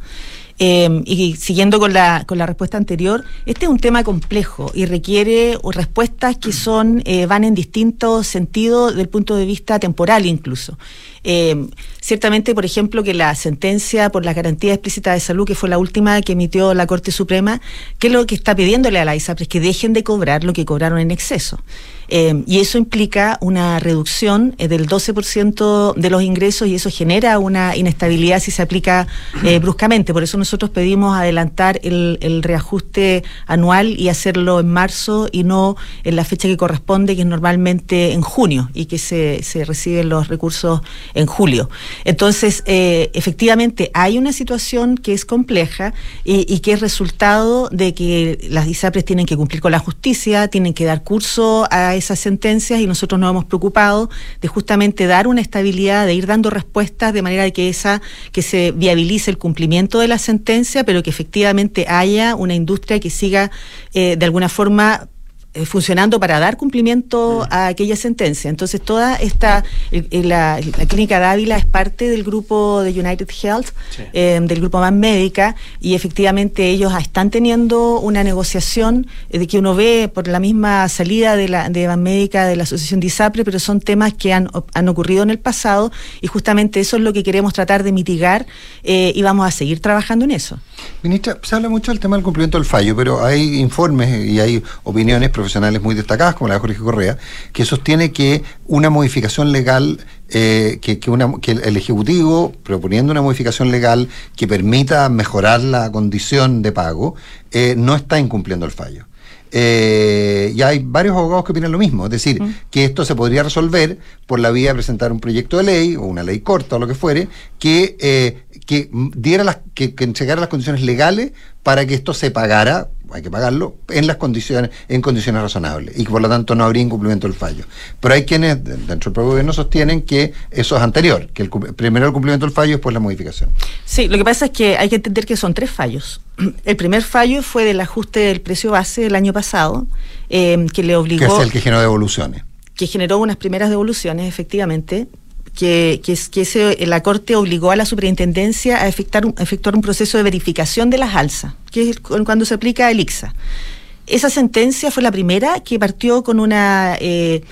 Eh, y siguiendo con la, con la respuesta anterior, este es un tema complejo y requiere respuestas que son eh, van en distintos sentidos del punto de vista temporal incluso. Eh, ciertamente, por ejemplo, que la sentencia por la garantía explícita de salud, que fue la última que emitió la Corte Suprema, que es lo que está pidiéndole a la ISAPRES que dejen de cobrar lo que cobraron en exceso. Eh, y eso implica una reducción eh, del 12% de los ingresos y eso genera una inestabilidad si se aplica eh, bruscamente. Por eso nosotros pedimos adelantar el, el reajuste anual y hacerlo en marzo y no en la fecha que corresponde, que es normalmente en junio y que se, se reciben los recursos en julio. Entonces, eh, efectivamente, hay una situación que es compleja y, que es resultado de que las ISAPRES tienen que cumplir con la justicia, tienen que dar curso a esas sentencias y nosotros nos hemos preocupado de justamente dar una estabilidad, de ir dando respuestas de manera de que esa que se viabilice el cumplimiento de la sentencia, pero que efectivamente haya una industria que siga eh, de alguna forma funcionando para dar cumplimiento a aquella sentencia. Entonces, toda esta, el- el- la, la clínica Dávila es parte del grupo de United Health, eh, del grupo Más Médica, y efectivamente ellos están teniendo una negociación eh, de que uno ve por la misma salida de la de Más Médica de la Asociación de ISAPRE, pero son temas que han, han ocurrido en el pasado y justamente eso es lo que queremos tratar de mitigar eh, y vamos a seguir trabajando en eso. Ministra, se habla mucho del tema del cumplimiento del fallo, pero hay informes y hay opiniones profesionales muy destacadas, como la de Jorge Correa, que sostiene que una modificación legal, eh, que, que una- que el Ejecutivo, proponiendo una modificación legal que permita mejorar la condición de pago, eh, no está incumpliendo el fallo. Eh, y hay varios abogados que opinan lo mismo, es decir, que esto se podría resolver por la vía de presentar un proyecto de ley o una ley corta o lo que fuere, que, eh, que diera las, que, que entregara las condiciones legales para que esto se pagara, hay que pagarlo, en las condiciones, en condiciones razonables, y que por lo tanto no habría incumplimiento del fallo. Pero hay quienes de- dentro del propio gobierno sostienen que eso es anterior, que el, primero el cumplimiento del fallo y después la modificación. Sí, lo que pasa es que hay que entender que son tres fallos. El primer fallo fue del ajuste del precio base del año pasado, eh, que le Que obligó, es el que generó devoluciones. que generó unas primeras devoluciones, efectivamente, que, que, que ese- la Corte obligó a la superintendencia a efectuar un, un proceso de verificación de las alzas, que es cu- cuando se aplica el ICSA. Esa sentencia fue la primera que partió con una, eh,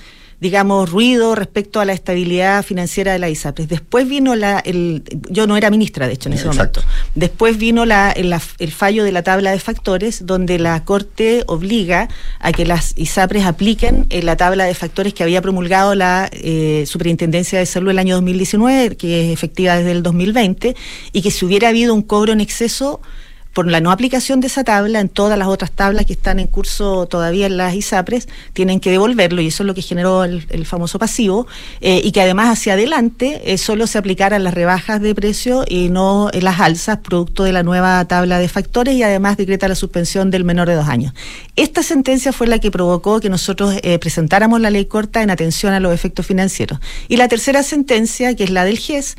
digamos, ruido respecto a la estabilidad financiera de la ISAPRES. Después vino la, el, yo no era ministra, de hecho, en ese Exacto. momento. Después vino la, el, fallo de la tabla de factores, donde la Corte obliga a que las ISAPRES apliquen en la tabla de factores que había promulgado la eh, Superintendencia de Salud el año 2019, que es efectiva desde el 2020, y que si hubiera habido un cobro en exceso por la no aplicación de esa tabla, en todas las otras tablas que están en curso todavía en las ISAPRES, tienen que devolverlo y eso es lo que generó el, famoso pasivo, eh, y que además hacia adelante eh, solo se aplicaran las rebajas de precio y no eh, las alzas, producto de la nueva tabla de factores y además decreta la suspensión del menor de dos años. Esta sentencia fue la que provocó que nosotros presentáramos la ley corta en atención a los efectos financieros. Y la tercera sentencia, que es la del GES,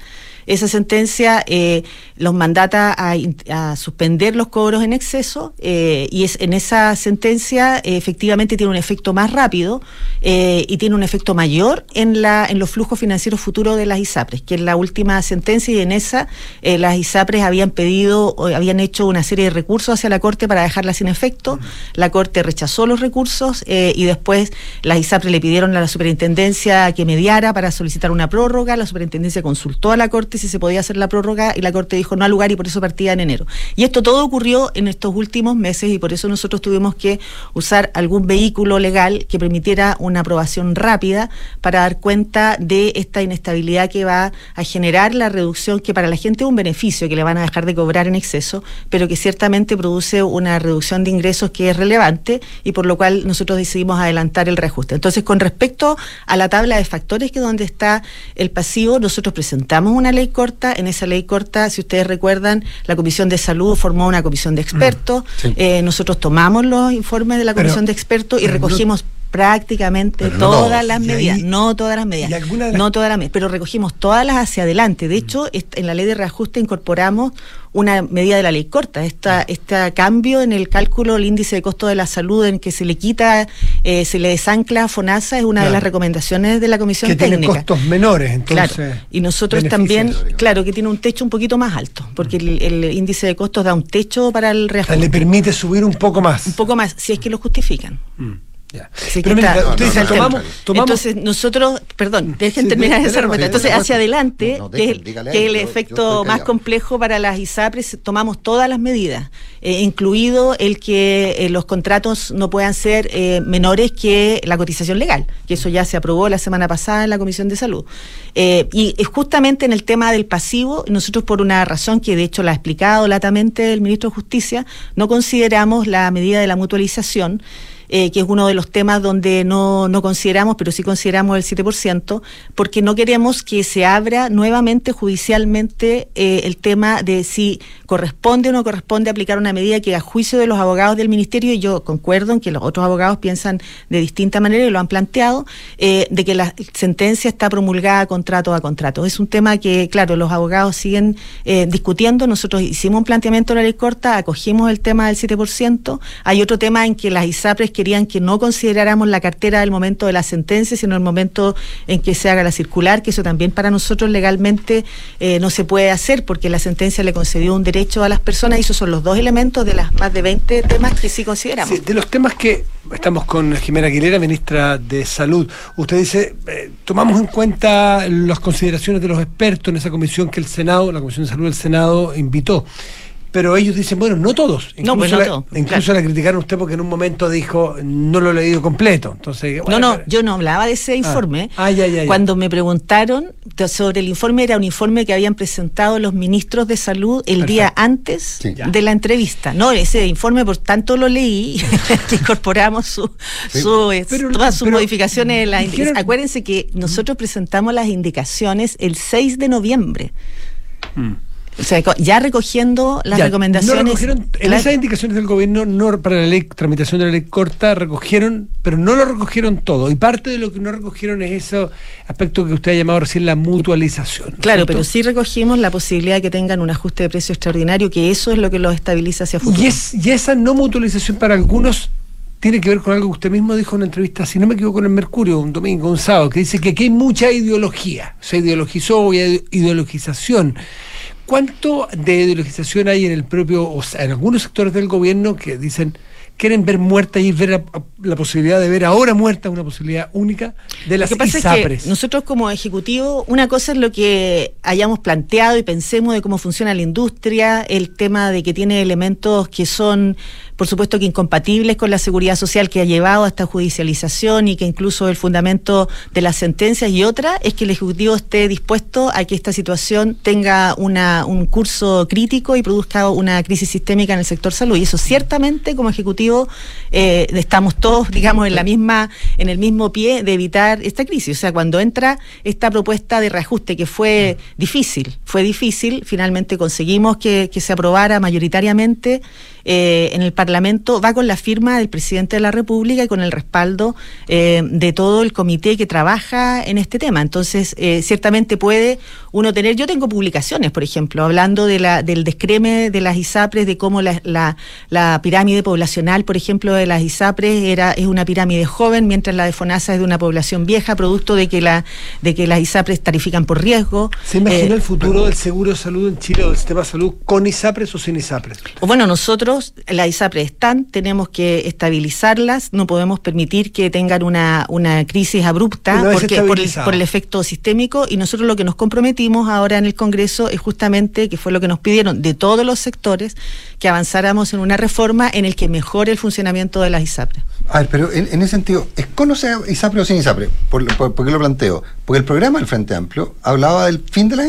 esa sentencia eh, los mandata a, suspender los cobros en exceso eh, y es en esa sentencia eh, efectivamente tiene un efecto más rápido y tiene un efecto mayor en la en los flujos financieros futuros de las ISAPRES, que es la última sentencia y en esa las ISAPRES habían pedido habían hecho una serie de recursos hacia la Corte para dejarla sin efecto. La Corte rechazó los recursos y después las ISAPRES le pidieron a la superintendencia que mediara para solicitar una prórroga. La superintendencia consultó a la Corte si se podía hacer la prórroga y la Corte dijo no al lugar y por eso partía en enero. Y esto todo ocurrió en estos últimos meses y por eso nosotros tuvimos que usar algún vehículo legal que permitiera una aprobación rápida para dar cuenta de esta inestabilidad que va a generar la reducción que para la gente es un beneficio que le van a dejar de cobrar en exceso, pero que ciertamente produce una reducción de ingresos que es relevante y por lo cual nosotros decidimos adelantar el reajuste. Entonces, con respecto a la tabla de factores que es donde está el pasivo, nosotros presentamos una ley corta. En esa ley corta, si ustedes recuerdan, la Comisión de Salud formó una comisión de expertos. sí. Eh, nosotros tomamos los informes de la Pero- comisión de expertos y recogimos prácticamente Pero todas las medidas, ahí- no todas las medidas, las- no todas las medidas, pero recogimos todas las hacia adelante. De hecho, est- en la ley de reajuste incorporamos una medida de la ley corta, esta, este cambio en el cálculo del índice de costo de la salud en que se le quita, eh, se le desancla a FONASA, es una de las recomendaciones de la comisión que tiene técnica. costos menores, entonces. Claro. Y nosotros también, claro, que tiene un techo un poquito más alto, porque el, el índice de costos da un techo para el O sea, reajuste. le permite subir un poco más. Un poco más, si es que lo justifican. Sí, Pero que mira, está- ustedes está el tomamos- tema. tomamos- Entonces, nosotros, perdón, dejen Sí, terminar dale, argumento. Entonces, hacia adelante, No, que el- que yo- efecto más complejo para las ISAPRES, tomamos todas las medidas, eh, incluido el que eh, los contratos no puedan ser eh, menores que la cotización legal, que eso ya se aprobó la semana pasada en la Comisión de Salud. Y es justamente en el tema del pasivo, nosotros por una razón que de hecho la ha explicado latamente el ministro de Justicia, no consideramos la medida de la mutualización eh, que es uno de los temas donde no, no consideramos, pero sí consideramos el 7%, porque no queremos que se abra nuevamente judicialmente eh, el tema de si corresponde o no corresponde aplicar una medida que a juicio de los abogados del ministerio, y yo concuerdo en que los otros abogados piensan de distinta manera y lo han planteado, eh, de que la sentencia está promulgada contrato a contrato. Es un tema que, claro, los abogados siguen discutiendo. Nosotros hicimos un planteamiento de la ley corta, acogimos el tema del 7%. Hay otro tema en que las ISAPRES querían que no consideráramos la cartera del momento de la sentencia, sino el momento en que se haga la circular, que eso también para nosotros legalmente eh, no se puede hacer porque la sentencia le concedió un derecho a las personas y esos son los dos elementos de las más de 20 temas que sí consideramos. De los temas que estamos con Jimena Aguilera, ministra de Salud. Usted dice, eh, tomamos en cuenta las consideraciones de los expertos en esa comisión que el Senado, la Comisión de Salud del Senado invitó. Pero ellos dicen, bueno, no todos. Incluso, No, pues no la, todos, incluso la criticaron a usted porque en un momento dijo, no lo he leído completo. Entonces, bueno, no, no, pero- yo no hablaba de ese informe. Ah, ya, ya, ya. Cuando me preguntaron sobre el informe, era un informe que habían presentado los ministros de salud el día antes Sí. de la entrevista. No, ese informe, por tanto, lo leí, que incorporamos su, Sí. su, eh, Pero- todas sus pero modificaciones. en la dijeron- Acuérdense que nosotros presentamos las indicaciones el 6 de noviembre. O sea, ya recogiendo las. Ya, recomendaciones. no recogieron, en esas indicaciones del gobierno, no para la ley, tramitación de la ley corta, recogieron, pero no lo recogieron todo. Y parte de lo que no recogieron es ese aspecto que usted ha llamado recién la mutualización. ¿no es Claro, cierto? pero sí recogimos la posibilidad de que tengan un ajuste de precio extraordinario, que eso es lo que los estabiliza hacia futuro. Y, es, y esa no mutualización para algunos tiene que ver con algo que usted mismo dijo en una entrevista, si no me equivoco, en el Mercurio, un domingo, un sábado, que dice que aquí hay mucha ideología. Se ideologizó y hay ideologización. ¿Cuánto de ideologización hay en el propio, o sea, en algunos sectores del gobierno que dicen quieren ver muerta y ver a- a- la posibilidad de ver ahora muerta una posibilidad única de las Lo que pasa ISAPRES? es que nosotros como ejecutivo, una cosa es lo que hayamos planteado y pensemos de cómo funciona la industria, el tema de que tiene elementos que son, por supuesto, que incompatibles con la seguridad social que ha llevado a esta judicialización y que incluso el fundamento de las sentencias y otra es que el ejecutivo esté dispuesto a que esta situación tenga una, un curso crítico y produzca una crisis sistémica en el sector salud. Y eso ciertamente como ejecutivo eh, estamos todos, digamos, en la misma, en el mismo pie de evitar esta crisis. O sea, cuando entra esta propuesta de reajuste que fue difícil, fue difícil, finalmente conseguimos que, que se aprobara mayoritariamente eh, en el Parlamento, va con la firma del presidente de la República y con el respaldo eh, de todo el comité que trabaja en este tema. Entonces, eh, ciertamente puede uno tener, yo tengo publicaciones, por ejemplo, hablando de la, del descreme de las ISAPRES, de cómo la, la, la pirámide poblacional, por ejemplo, de las ISAPRES era, es una pirámide joven, mientras la de FONASA es de una población vieja, producto de que, la, de que las ISAPRES tarifican por riesgo. ¿Se imagina Eh, el futuro del seguro de salud en Chile o del sistema de salud con ISAPRES o sin ISAPRES? O Bueno, nosotros, las ISAPRES están, tenemos que estabilizarlas, no podemos permitir que tengan una, una crisis abrupta Una porque, por, el, estabilizado. por el efecto sistémico y nosotros lo que nos comprometimos ahora en el Congreso es justamente, que fue lo que nos pidieron de todos los sectores, que avanzáramos en una reforma en el que mejore el funcionamiento de las ISAPRES. A ver, pero en, en ese sentido, ¿es con o sea ISAPRE o sin ISAPRE? ¿Por, por- por qué lo planteo? Porque el programa del Frente Amplio hablaba del fin de las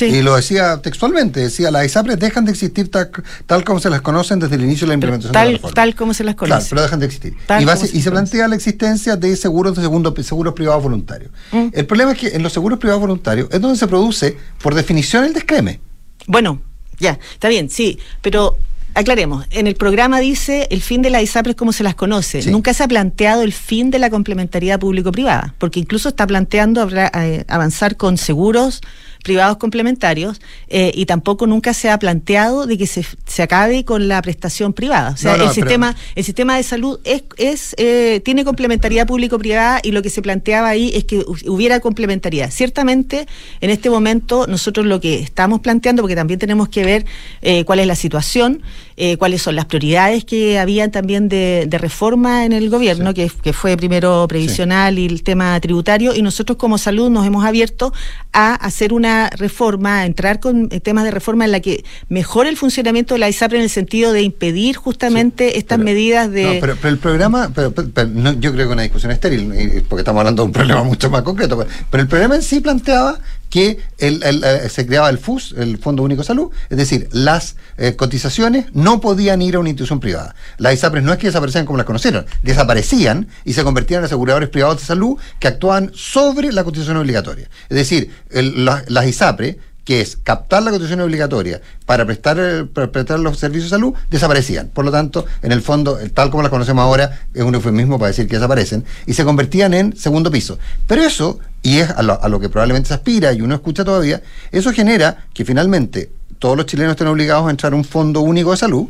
Y lo decía textualmente, decía, las ISAPRES dejan de existir tal, tal como se las conocen desde el inicio de la implementación de la Tal, reforma. tal como se las Claro, conoce. pero dejan de existir. Tal Y, base- se y se plantea la existencia de seguros de segundo, seguros privados voluntarios. El problema es que en los seguros privados voluntarios es donde se produce, por definición, el descreme. Bueno, ya, está bien, sí, pero aclaremos, en el programa dice el fin de las ISAPRES como se las conoce. Nunca se ha planteado el fin de la complementariedad público-privada, porque incluso está planteando eh, avanzar con seguros privados complementarios eh, y tampoco nunca se ha planteado de que se, se acabe con la prestación privada. O sea, No, no, el pero- sistema el sistema de salud es, es eh, tiene complementariedad público-privada y lo que se planteaba ahí es que hu- hubiera complementariedad. Ciertamente, en este momento, nosotros lo que estamos planteando, porque también tenemos que ver eh, cuál es la situación, eh, cuáles son las prioridades que habían también de, de reforma en el gobierno, que, que fue primero previsional y el tema tributario, y nosotros como salud nos hemos abierto a hacer una reforma, a entrar con eh, temas de reforma en la que mejore el funcionamiento de la ISAPRE en el sentido de impedir justamente estas medidas de... No, pero, pero el programa, pero, pero- no, yo creo que una discusión estéril, y- porque estamos hablando de un problema mucho más concreto, pero, pero el programa en sí planteaba que el- eh, se creaba el FUS, el Fondo Único de Salud, es decir, las eh, cotizaciones no podían ir a una institución privada. Las ISAPRES no es que desaparecían como las conocieron, desaparecían y se convertían en aseguradores privados de salud que actuaban sobre la cotización obligatoria. Es decir, la- las ISAPRE que es captar la cotización obligatoria para prestar, eh, para prestar los servicios de salud, desaparecían. Por lo tanto, en el fondo, tal como las conocemos ahora, es un eufemismo para decir que desaparecen, y se convertían en segundo piso. Pero eso, y es a lo, a lo que probablemente se aspira y uno escucha todavía, eso genera que finalmente todos los chilenos estén obligados a entrar a un fondo único de salud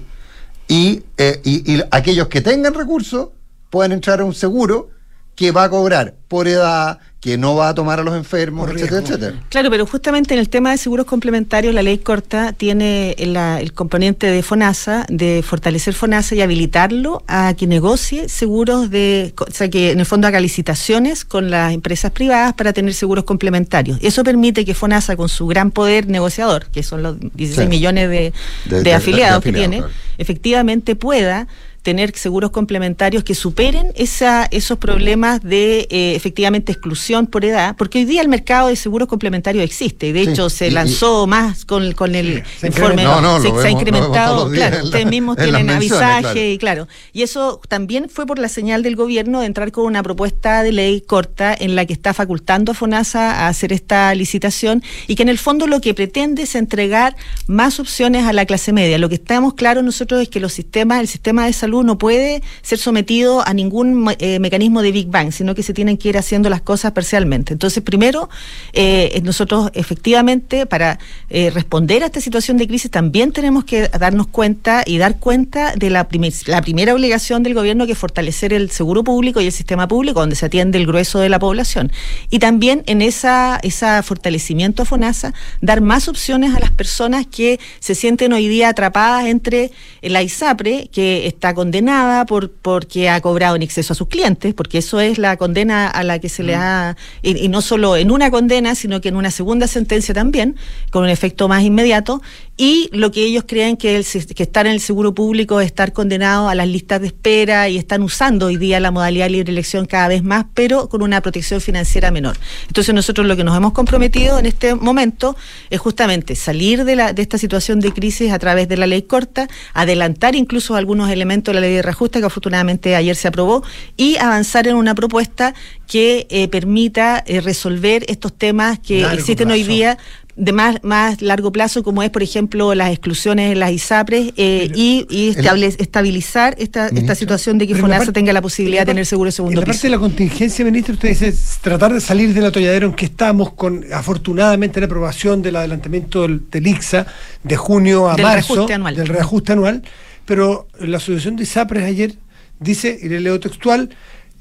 y, eh, y, y aquellos que tengan recursos puedan entrar a un seguro que va a cobrar por edad, que no va a tomar a los enfermos, etcétera, etcétera. Claro, pero justamente en el tema de seguros complementarios, la ley corta tiene el, el componente de FONASA, de fortalecer FONASA y habilitarlo a que negocie seguros de, o sea, que en el fondo haga licitaciones con las empresas privadas para tener seguros complementarios. Eso permite que FONASA, con su gran poder negociador, que son los 16 Sí. millones de, De- de de- afiliados de que afiliados, tiene, claro. efectivamente pueda tener seguros complementarios que superen esa, esos problemas de eh, efectivamente exclusión por edad, porque hoy día el mercado de seguros complementarios existe, y de Sí, heso se y- y- lanzó más con, con el se informe. No, no, se, lo se ha vemos- vemos incrementado, claro, la- ustedes mismos tienen avisaje claro. y claro, y eso también fue por la señal del gobierno de entrar con una propuesta de ley corta en la que está facultando a FONASA a hacer esta licitación y que en el fondo lo que pretende es entregar más opciones a la clase media. Lo que estamos claros nosotros es que los sistemas, el sistema de salud no puede ser sometido a ningún eh, mecanismo de Big Bang, sino que se tienen que ir haciendo las cosas parcialmente. Entonces, primero, eh, nosotros efectivamente para eh, responder a esta situación de crisis también tenemos que darnos cuenta y dar cuenta de la, primer- la primera obligación del gobierno que es fortalecer el seguro público y el sistema público donde se atiende el grueso de la población. Y también en esa, esa fortalecimiento a FONASA, dar más opciones a las personas que se sienten hoy día atrapadas entre la ISAPRE, que está condenada por porque ha cobrado en exceso a sus clientes, porque eso es la condena a la que se le ha, y, y no solo en una condena, sino que en una segunda sentencia también, con un efecto más inmediato, y lo que ellos creen que, el, que estar en el seguro público es estar condenado a las listas de espera y están usando hoy día la modalidad de libre elección cada vez más, pero con una protección financiera menor. Entonces nosotros lo que nos hemos comprometido en este momento es justamente salir de, la, de esta situación de crisis a través de la ley corta, adelantar incluso algunos elementos de la ley de reajuste que afortunadamente ayer se aprobó y avanzar en una propuesta que eh, permita eh, resolver estos temas que Largo existen hoy día de más, más largo plazo, como es, por ejemplo, las exclusiones en las ISAPRES eh, y, y estable- estabilizar esta, esta situación de que en FONASA tenga la posibilidad de tener seguro de En segundo la parte piso. de la contingencia, ministro, usted dice tratar de salir del atolladero en que estamos con, afortunadamente, la aprobación del adelantamiento del, del ICSA de junio a Del marzo, reajuste anual. del reajuste anual, pero la Asociación de ISAPRES ayer dice, y le leo textual,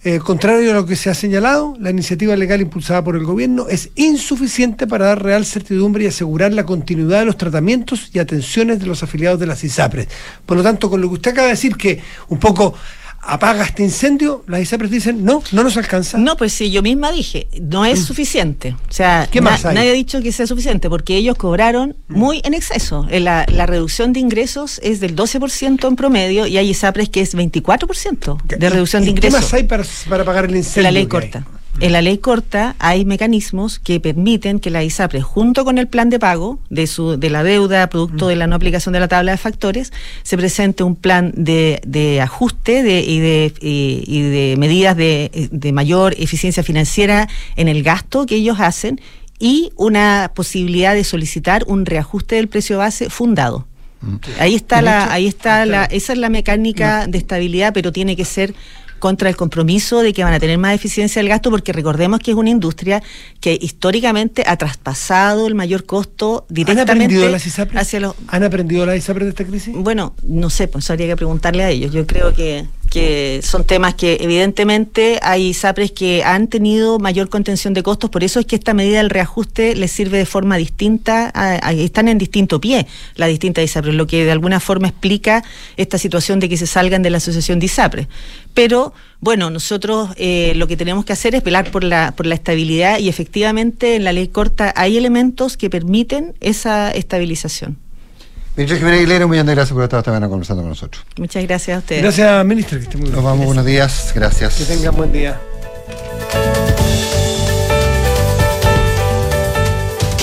eh, contrario a lo que se ha señalado, la iniciativa legal impulsada por el gobierno es insuficiente para dar real certidumbre y asegurar la continuidad de los tratamientos y atenciones de los afiliados de las ISAPRES. Por lo tanto, con lo que usted acaba de decir, que un poco apaga este incendio, las ISAPRES dicen, no, no nos alcanza. No, pues sí, yo misma dije, no es suficiente. O sea, ¿Qué más hay? nadie ha dicho que sea suficiente porque ellos cobraron muy en exceso. Eh, La, la reducción de ingresos es del 12% en promedio y hay ISAPRES que es 24% de reducción de ¿Y ¿Qué ingresos. más hay para, para pagar el incendio? la ley hay? En la ley corta hay mecanismos que permiten que la ISAPRE, junto con el plan de pago de, su, de la deuda producto de la no aplicación de la tabla de factores, se presente un plan de, de ajuste de, y, de, y, y de medidas de, de mayor eficiencia financiera en el gasto que ellos hacen y una posibilidad de solicitar un reajuste del precio base fundado. Ahí está la, ahí está la, esa es la mecánica de estabilidad, pero tiene que ser contra el compromiso de que van a tener más eficiencia del gasto, porque recordemos que es una industria que históricamente ha traspasado el mayor costo ¿Han directamente aprendido las ISAPRES? hacia los ¿Han aprendido las ISAPRES de esta crisis? bueno, no sé, pues habría que preguntarle a ellos. Yo creo que, que son temas que evidentemente hay ISAPRES que han tenido mayor contención de costos, por eso es que esta medida del reajuste les sirve de forma distinta, están en distinto pie las distintas ISAPRES, lo que de alguna forma explica esta situación de que se salgan de la asociación de ISAPRES. Pero bueno, nosotros eh, lo que tenemos que hacer es velar por la, por la estabilidad y efectivamente en la ley corta hay elementos que permiten esa estabilización. Ministro Jiménez Aguilera, un millón de gracias por estar esta mañana conversando con nosotros. Muchas gracias a ustedes. Gracias, ministro. Que esté muy bien. Nos vamos, buenos días, gracias. Que tengan buen día.